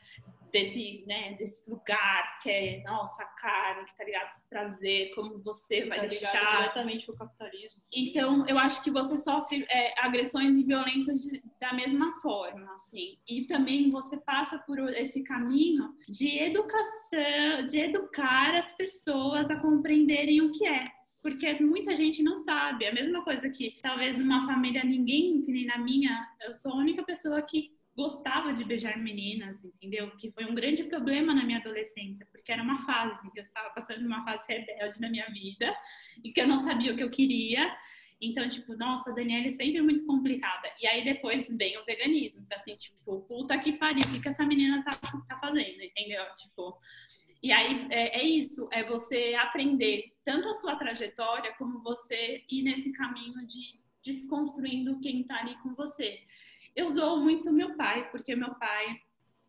desse, né, desse lugar que é nossa carne, que tá ligado com prazer, como você vai tá deixar diretamente o capitalismo. Então, eu acho que você sofre é, agressões e violências de, da mesma forma, assim. E também você passa por esse caminho de educação, de educar as pessoas a compreenderem o que é porque muita gente não sabe. É a mesma coisa que talvez numa família ninguém, que nem na minha, eu sou a única pessoa que gostava de beijar meninas, entendeu? Que foi um grande problema na minha adolescência, porque era uma fase, eu estava passando uma fase rebelde na minha vida e que eu não sabia o que eu queria. Então, tipo, nossa, a Daniela é sempre muito complicada. E aí depois vem o veganismo, tá assim, tipo, puta que pariu, o que, essa menina tá, tá fazendo, entendeu? Tipo, e aí é, é, isso, é você aprender tanto a sua trajetória como você ir nesse caminho de desconstruindo quem tá ali com você eu zoo muito meu pai, porque meu pai,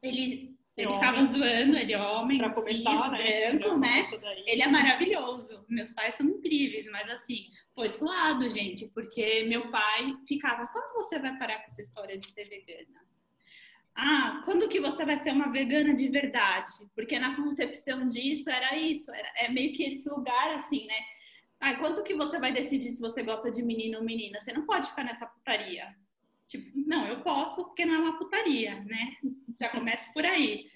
ele, ele ficava zoando, ele é homem, pra começar, cis, né? branco, né? Ele é maravilhoso. Meus pais são incríveis, mas assim, foi suado, gente, porque meu pai ficava, quando você vai parar com essa história de ser vegana? Ah, quando que você vai ser uma vegana de verdade? Porque na concepção disso era isso, era, é meio que esse lugar assim, né? Ah, quanto que você vai decidir se você gosta de menino ou menina? Você não pode ficar nessa putaria. Tipo, não, eu posso porque não é uma putaria, né? Já começa por aí.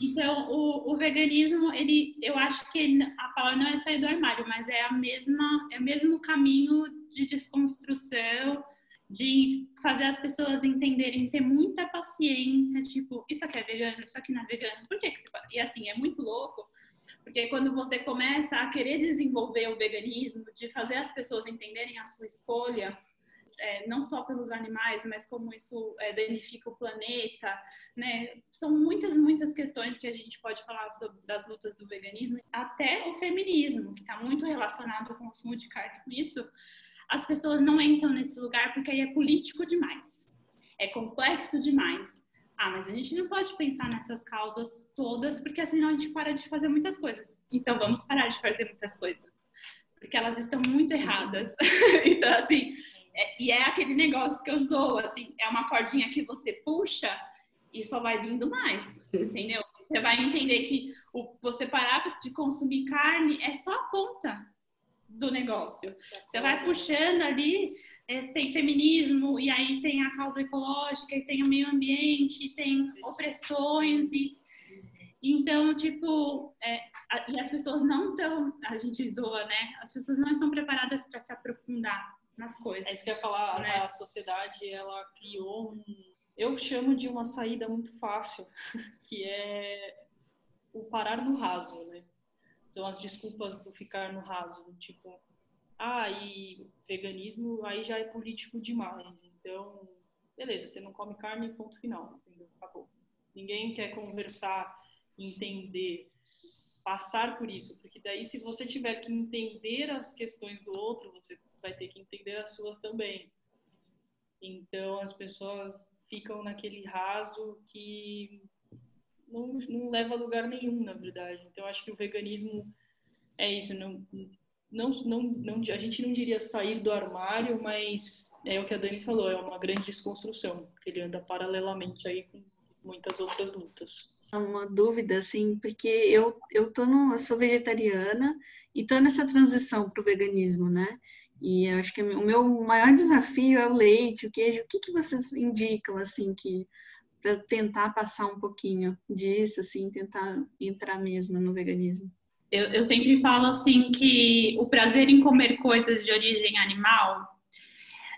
Então, o, o, veganismo, ele, eu acho que a palavra não é sair do armário, mas é a mesma, é o mesmo caminho de desconstrução, de fazer as pessoas entenderem, ter muita paciência, tipo, isso aqui é vegano, isso aqui não é vegano, por que, que você... E assim, é muito louco, porque quando você começa a querer desenvolver o veganismo, de fazer as pessoas entenderem a sua escolha, é, não só pelos animais, mas como isso é, danifica o planeta, né? São muitas, muitas questões que a gente pode falar sobre das lutas do veganismo, até o feminismo, que está muito relacionado com o consumo de carne com isso. As pessoas não entram nesse lugar porque aí é político demais, é complexo demais. Ah, mas a gente não pode pensar nessas causas todas, porque senão a gente para de fazer muitas coisas. Então vamos parar de fazer muitas coisas, porque elas estão muito erradas. então, assim, é, e é aquele negócio que eu sou, assim, é uma cordinha que você puxa e só vai vindo mais, entendeu? Você vai entender que o, você parar de consumir carne é só a ponta do negócio. Você vai puxando ali, é, tem feminismo, e aí tem a causa ecológica, e tem o meio ambiente, tem opressões, e então, tipo, é, a, e as pessoas não estão, a gente zoa, né? As pessoas não estão preparadas para se aprofundar nas coisas. É isso que eu ia falar, né? a sociedade ela criou um, eu chamo de uma saída muito fácil, que é o parar no raso, né? São as desculpas do ficar no raso, tipo, ah, e veganismo aí já é político demais, então, beleza, você não come carne, ponto final, entendeu? Acabou. Ninguém quer conversar, entender, passar por isso, porque daí se você tiver que entender as questões do outro, você vai ter que entender as suas também. Então as pessoas ficam naquele raso que não, não leva a lugar nenhum, na verdade. Então acho que o veganismo é isso, não, não, não, não, a gente não diria sair do armário, mas é o que a Dani falou, é uma grande desconstrução, ele anda paralelamente aí com muitas outras lutas. Uma dúvida, assim, porque eu, eu, tô no, eu sou vegetariana e tô nessa transição para o veganismo, né? E eu acho que o meu maior desafio é o leite, o queijo. O que, que vocês indicam, assim, que para tentar passar um pouquinho disso, assim, tentar entrar mesmo no veganismo? Eu, eu sempre falo, assim, que o prazer em comer coisas de origem animal,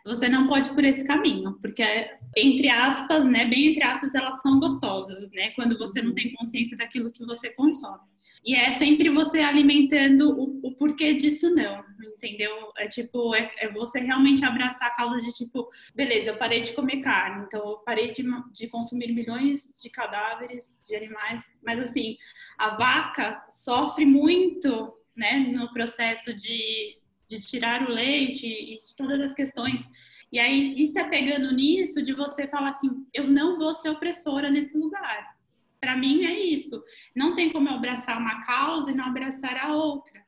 você não pode ir por esse caminho, porque, entre aspas, né, bem entre aspas, elas são gostosas, né, quando você não tem consciência daquilo que você consome. E é sempre você alimentando o, o porquê disso não, entendeu? É tipo, é, é, você realmente abraçar a causa de tipo, beleza, eu parei de comer carne, então eu parei de, de consumir milhões de cadáveres de animais, mas assim, a vaca sofre muito, né, no processo de, de tirar o leite e de todas as questões. E aí, isso é pegando nisso de você falar assim, eu não vou ser opressora nesse lugar para mim é isso. Não tem como eu abraçar uma causa e não abraçar a outra.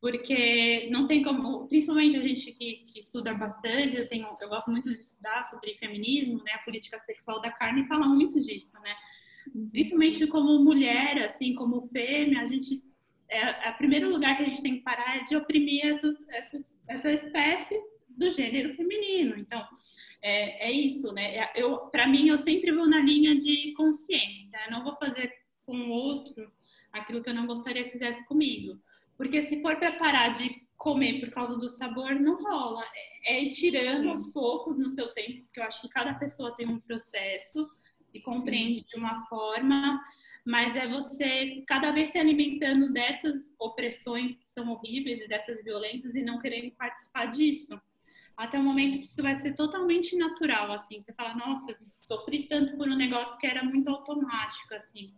Porque não tem como, principalmente a gente que, que estuda bastante, eu, tenho, eu gosto muito de estudar sobre feminismo, né, a política sexual da carne, fala muito disso, né? Principalmente como mulher, assim, como fêmea, a gente é, é o primeiro lugar que a gente tem que parar é de oprimir essas, essas, essa espécie do gênero feminino. Então, é, é isso, né? É, eu, para mim, eu sempre vou na linha de consciência. Eu não vou fazer com o outro aquilo que eu não gostaria que fizesse comigo. Porque se for para parar de comer por causa do sabor, não rola. É, é ir tirando aos poucos no seu tempo, porque eu acho que cada pessoa tem um processo, se compreende Sim. de uma forma, mas é você cada vez se alimentando dessas opressões que são horríveis e dessas violências e não querendo participar disso até o momento que isso vai ser totalmente natural, assim. Você fala, nossa, sofri tanto por um negócio que era muito automático, assim.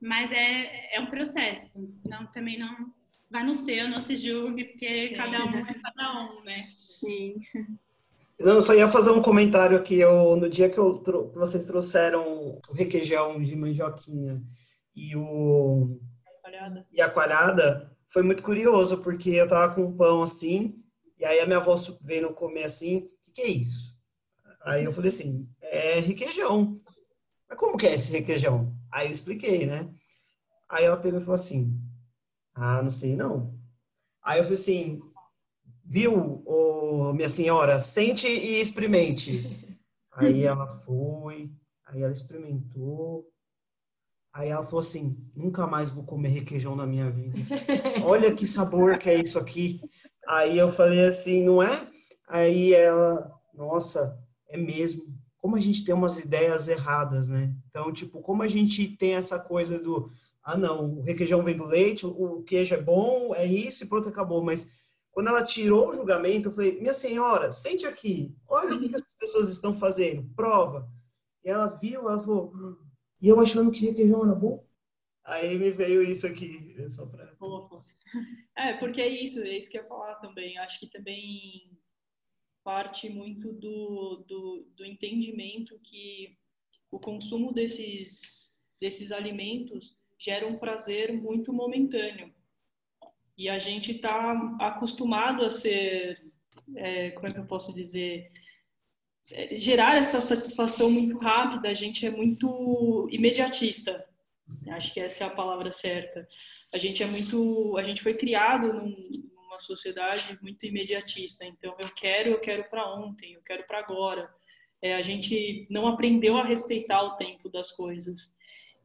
Mas é, é um processo. Não, também não vai no seu, não se julgue, porque Sim. cada um é cada um, né? Sim. Não, eu só ia fazer um comentário aqui. Eu, no dia que, eu, que vocês trouxeram o requeijão de mandioquinha e o e a coalhada, foi muito curioso, porque eu tava com um pão assim, e aí a minha avó veio comer assim, o que, que é isso? Aí eu falei assim, é requeijão. Mas como que é esse requeijão? Aí eu expliquei, né? Aí ela pegou e falou assim, ah, não sei não. Aí eu falei assim, viu, ô, minha senhora, sente e experimente. Aí ela foi, aí ela experimentou. Aí ela falou assim, nunca mais vou comer requeijão na minha vida. Olha que sabor que é isso aqui. Aí eu falei assim, não é? Aí ela, nossa, é mesmo. Como a gente tem umas ideias erradas, né? Então, tipo, como a gente tem essa coisa do, ah, não, o requeijão vem do leite, o queijo é bom, é isso e pronto, acabou. Mas quando ela tirou o julgamento, eu falei, minha senhora, sente aqui, olha o que, essas pessoas estão fazendo, prova. E ela viu, ela falou, e eu achando que requeijão era bom? Aí me veio isso aqui, só para. É, porque é isso, é isso que eu ia falar também. Acho que também parte muito do, do, do entendimento que o consumo desses, desses alimentos gera um prazer muito momentâneo. E a gente está acostumado a ser, é, como é que eu posso dizer, é, gerar essa satisfação muito rápida. A gente é muito imediatista. Acho que essa é a palavra certa. A gente é muito, a gente foi criado num, numa sociedade muito imediatista. Então, eu quero, eu quero para ontem, eu quero para agora. É, a gente não aprendeu a respeitar o tempo das coisas.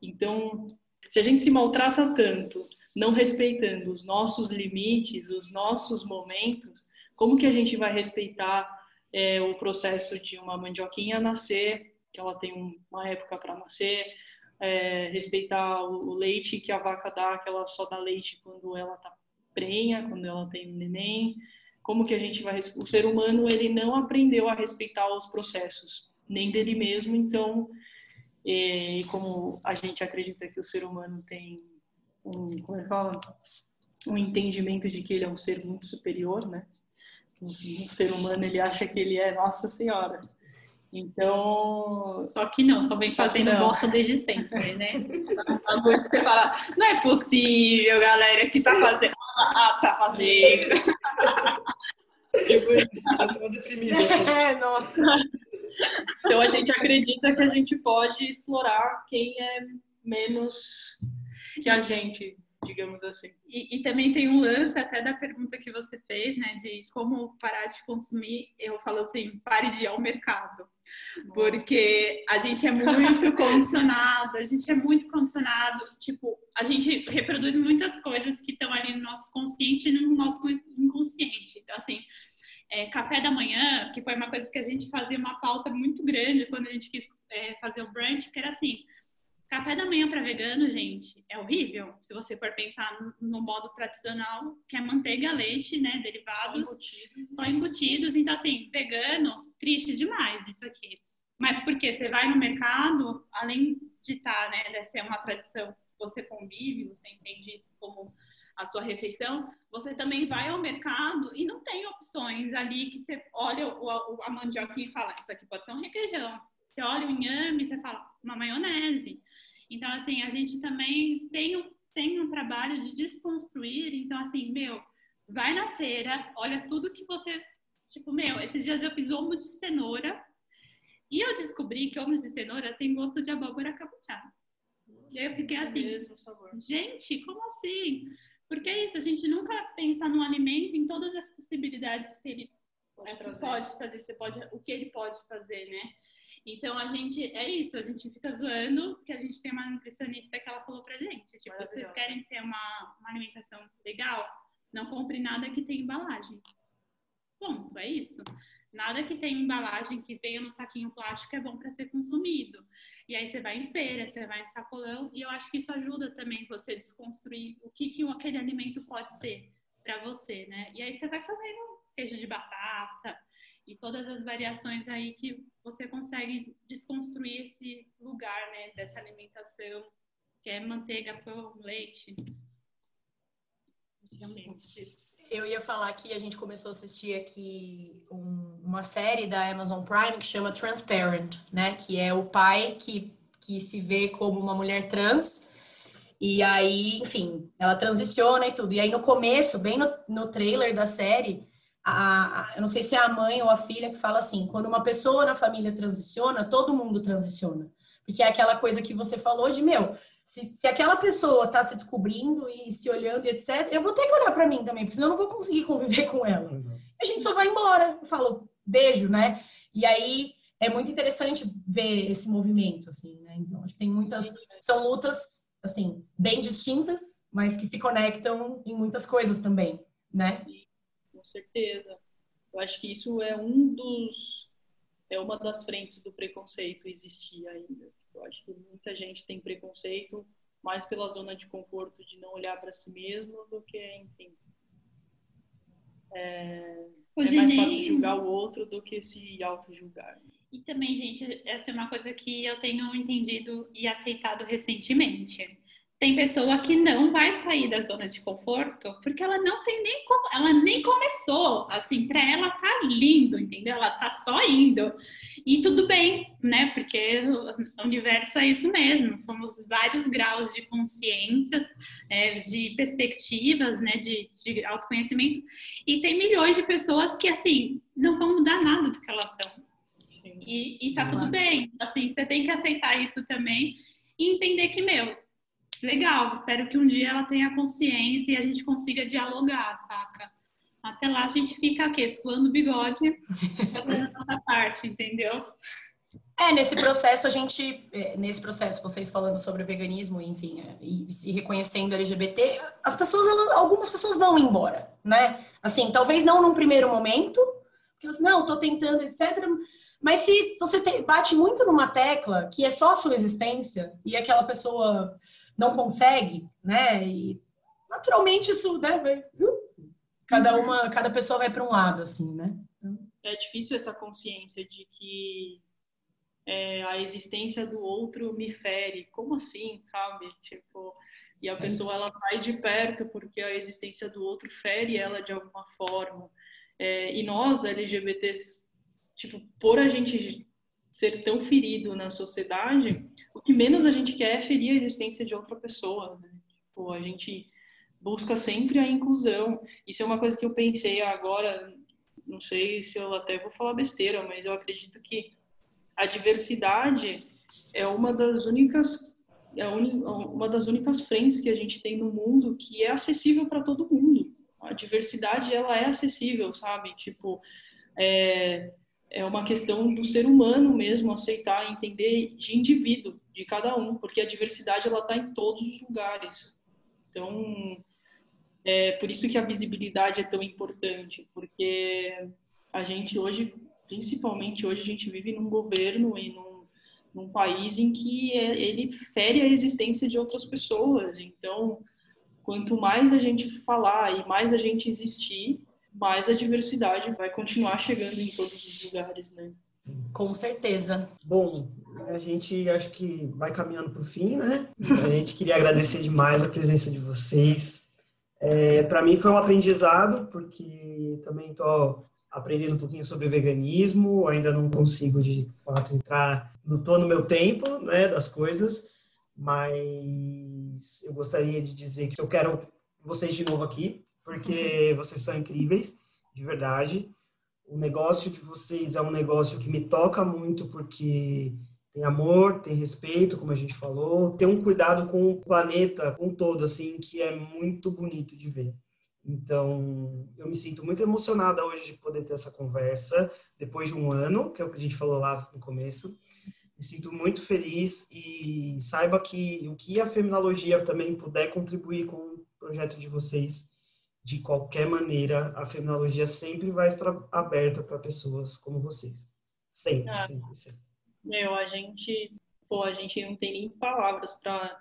Então, se a gente se maltrata tanto, não respeitando os nossos limites, os nossos momentos, como que a gente vai respeitar é, o processo de uma mandioquinha nascer, que ela tem uma época para nascer, é, respeitar o, leite que a vaca dá, que ela só dá leite quando ela está prenha, quando ela tem um neném. Como que a gente vai... O ser humano, ele não aprendeu a respeitar os processos, nem dele mesmo, então... E como a gente acredita que o ser humano tem um, como é que fala? um entendimento de que ele é um ser muito superior, né? O ser humano ele acha que ele é Nossa Senhora. Então. Só que não, só vem só fazendo bosta desde sempre, né? que você fala, não é possível, galera, que tá fazendo. Ah, tá fazendo. tipo, tô deprimida. É, nossa. Então a gente acredita que a gente pode explorar quem é menos que a gente, digamos assim. E, e, também tem um lance até da pergunta que você fez, né, de como parar de consumir. Eu falo assim, pare de ir ao mercado, porque a gente é muito condicionado, a gente é muito condicionado, tipo, a gente reproduz muitas coisas que estão ali no nosso consciente e no nosso inconsciente. Então, assim, é, café da manhã, que foi uma coisa que a gente fazia uma pauta muito grande quando a gente quis é, fazer o brunch, que era assim, Café da manhã para vegano, gente, é horrível. Se você for pensar no modo tradicional, que é manteiga, leite, né, derivados, só embutidos. só embutidos. Então, assim, vegano, triste demais isso aqui. Mas porque você vai no mercado, além de estar, tá, né, ser uma tradição, você convive, você entende isso como a sua refeição, você também vai ao mercado e não tem opções ali que você olha o, a mandioca e fala, isso aqui pode ser um requeijão. Você olha o inhame e você fala, uma maionese. Então, assim, a gente também tem um, tem um trabalho de desconstruir. Então, assim, meu, vai na feira, olha tudo que você. Tipo, meu, esses dias eu fiz ombro de cenoura e eu descobri que ombro de cenoura tem gosto de abóbora capuchada. E aí eu fiquei assim, gente, como assim? Porque é isso, a gente nunca pensa no alimento em todas as possibilidades que ele pode, é, pode fazer, você pode, o que ele pode fazer, né? Então a gente é isso, a gente fica zoando que a gente tem uma nutricionista que ela falou pra gente, tipo, vocês querem ter uma, uma alimentação legal, não compre nada que tenha embalagem. Ponto, é isso. Nada que tenha embalagem que venha no saquinho plástico é bom para ser consumido. E aí você vai em feira, você vai em sacolão, e eu acho que isso ajuda também você desconstruir o que, que aquele alimento pode ser para você, né? E aí você vai fazendo queijo de batata, e todas as variações aí que você consegue desconstruir esse lugar, né, dessa alimentação, que é manteiga, pão, leite. Eu ia falar que a gente começou a assistir aqui um, uma série da Amazon Prime que chama Transparent, né? Que é o pai que, que se vê como uma mulher trans. E aí, enfim, ela transiciona e tudo. E aí, no começo, bem no, no trailer da série, a, eu não sei se é a mãe ou a filha que fala assim, quando uma pessoa na família transiciona, todo mundo transiciona. Porque é aquela coisa que você falou de, meu, se, se aquela pessoa tá se descobrindo e se olhando e etc, eu vou ter que olhar para mim também, porque senão eu não vou conseguir conviver com ela. Uhum. A gente só vai embora. Eu falo, beijo, né? E aí é muito interessante ver esse movimento, assim, né? Então, acho que tem muitas. São lutas, assim, bem distintas, mas que se conectam em muitas coisas também, né? Com certeza. Eu acho que isso é um dos é uma das frentes do preconceito existir ainda. Eu acho que muita gente tem preconceito mais pela zona de conforto de não olhar para si mesmo do que, enfim, é, é mais fácil julgar o outro do que se auto-julgar. E também, gente, essa é uma coisa que eu tenho entendido e aceitado recentemente. Tem pessoa que não vai sair da zona de conforto porque ela não tem nem ela nem começou. Assim, para ela tá lindo, entendeu? Ela tá só indo. E tudo bem, né? Porque o universo é isso mesmo. Somos vários graus de consciências, é, de perspectivas, né? De, de autoconhecimento. E tem milhões de pessoas que, assim, não vão mudar nada do que elas são. E, e tá tudo bem. Assim, você tem que aceitar isso também e entender que, meu, legal, espero que um dia ela tenha consciência e a gente consiga dialogar, saca? Até lá a gente fica aqui, suando o bigode, fazendo a nossa parte, entendeu? É, nesse processo a gente, é, nesse processo, vocês falando sobre o veganismo, enfim, é, e se reconhecendo LGBT, as pessoas, elas, algumas pessoas vão embora, né? Assim, talvez não num primeiro momento, porque elas, não, tô tentando, etc. Mas se você te, bate muito numa tecla que é só a sua existência e aquela pessoa não consegue, né? E naturalmente isso, né? Cada uhum. uma, cada pessoa vai para um lado, assim, né? Então... É difícil essa consciência de que é, a existência do outro me fere. Como assim, sabe? Tipo, e a pessoa ela sai de perto porque a existência do outro fere ela de alguma forma. É, e nós, LGBTs, tipo, por a gente ser tão ferido na sociedade, o que menos a gente quer é ferir a existência de outra pessoa. Né? Tipo, a gente busca sempre a inclusão. Isso é uma coisa que eu pensei agora, não sei se eu até vou falar besteira, mas eu acredito que a diversidade é uma das únicas é uma das únicas frentes que a gente tem no mundo que é acessível para todo mundo. A diversidade ela é acessível, sabe? Tipo, é, é uma questão do ser humano mesmo aceitar, entender de indivíduo, de cada um, porque a diversidade ela está em todos os lugares. Então, é por isso que a visibilidade é tão importante, porque a gente hoje, principalmente hoje, a gente vive num governo e num, num país em que é, ele fere a existência de outras pessoas. Então, quanto mais a gente falar e mais a gente existir, mais a diversidade vai continuar chegando em todos os lugares, né? Com certeza. Bom, a gente acho que vai caminhando para o fim, né? A gente queria agradecer demais a presença de vocês. É, para mim foi um aprendizado, porque também estou aprendendo um pouquinho sobre veganismo, ainda não consigo de fato entrar, não estou no meu tempo, né, das coisas, mas eu gostaria de dizer que eu quero vocês de novo aqui, porque vocês são incríveis, de verdade. O negócio de vocês é um negócio que me toca muito porque tem amor, tem respeito, como a gente falou, tem um cuidado com o planeta, com todo, assim, que é muito bonito de ver. Então, eu me sinto muito emocionada hoje de poder ter essa conversa, depois de um ano, que é o que a gente falou lá no começo. Me sinto muito feliz e saiba que o que a feminologia também puder contribuir com o projeto de vocês, de qualquer maneira, a feminologia sempre vai estar aberta para pessoas como vocês. Sempre, ah, sempre, sempre. Meu, a gente, pô, a gente não tem nem palavras para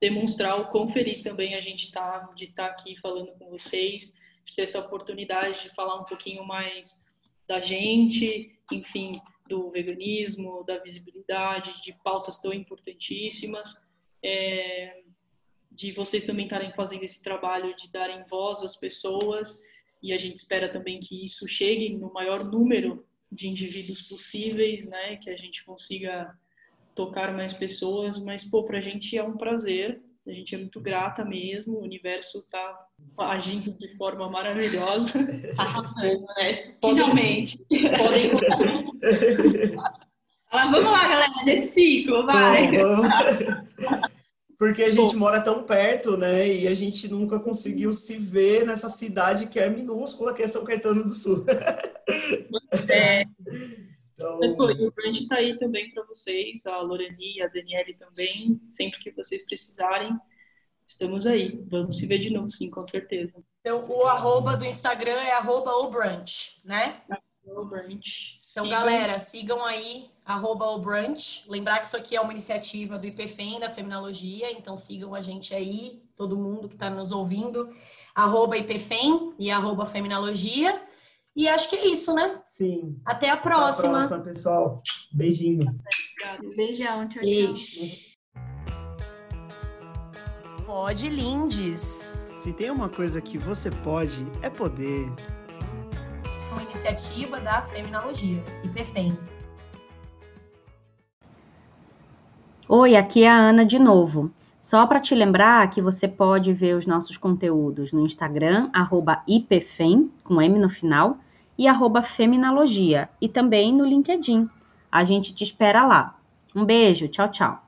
demonstrar o quão feliz também a gente está de estar tá aqui falando com vocês, de ter essa oportunidade de falar um pouquinho mais da gente, enfim, do veganismo, da visibilidade, de pautas tão importantíssimas. É, de vocês também estarem fazendo esse trabalho de darem voz às pessoas e a gente espera também que isso chegue no maior número de indivíduos possíveis, né, que a gente consiga tocar mais pessoas, mas pô, pra gente é um prazer, a gente é muito grata mesmo, o universo tá agindo de forma maravilhosa. Arrasando, né? Finalmente. Podem... vamos lá, galera, nesse ciclo, vai. Bom, porque a gente Bom. mora tão perto, né? E a gente nunca conseguiu se ver nessa cidade que é minúscula, que é São Caetano do Sul. É. Então... Mas, pô, o Brand está aí também para vocês, a Loreni, a Daniele também. Sempre que vocês precisarem, estamos aí. Vamos se ver de novo, sim, com certeza. Então, o arroba do Instagram é arroba o brunch, né? O brunch. Então, sigam. galera, sigam aí, arroba o brunch. Lembrar que isso aqui é uma iniciativa do IPFEM, da Feminologia, então sigam a gente aí, todo mundo que está nos ouvindo, arroba IPFEM e arroba Feminologia. E acho que é isso, né? Sim. Até a próxima. Até a próxima, pessoal. Beijinho. Beijão, tchau, tchau. Pode Lindes. Se tem uma coisa que você pode, é poder uma iniciativa da Feminologia, IPFEM. Oi, aqui é a Ana de novo. Só para te lembrar que você pode ver os nossos conteúdos no Instagram, IPFEM, com M no final, e arroba Feminalogia, e também no LinkedIn. A gente te espera lá. Um beijo, tchau, tchau.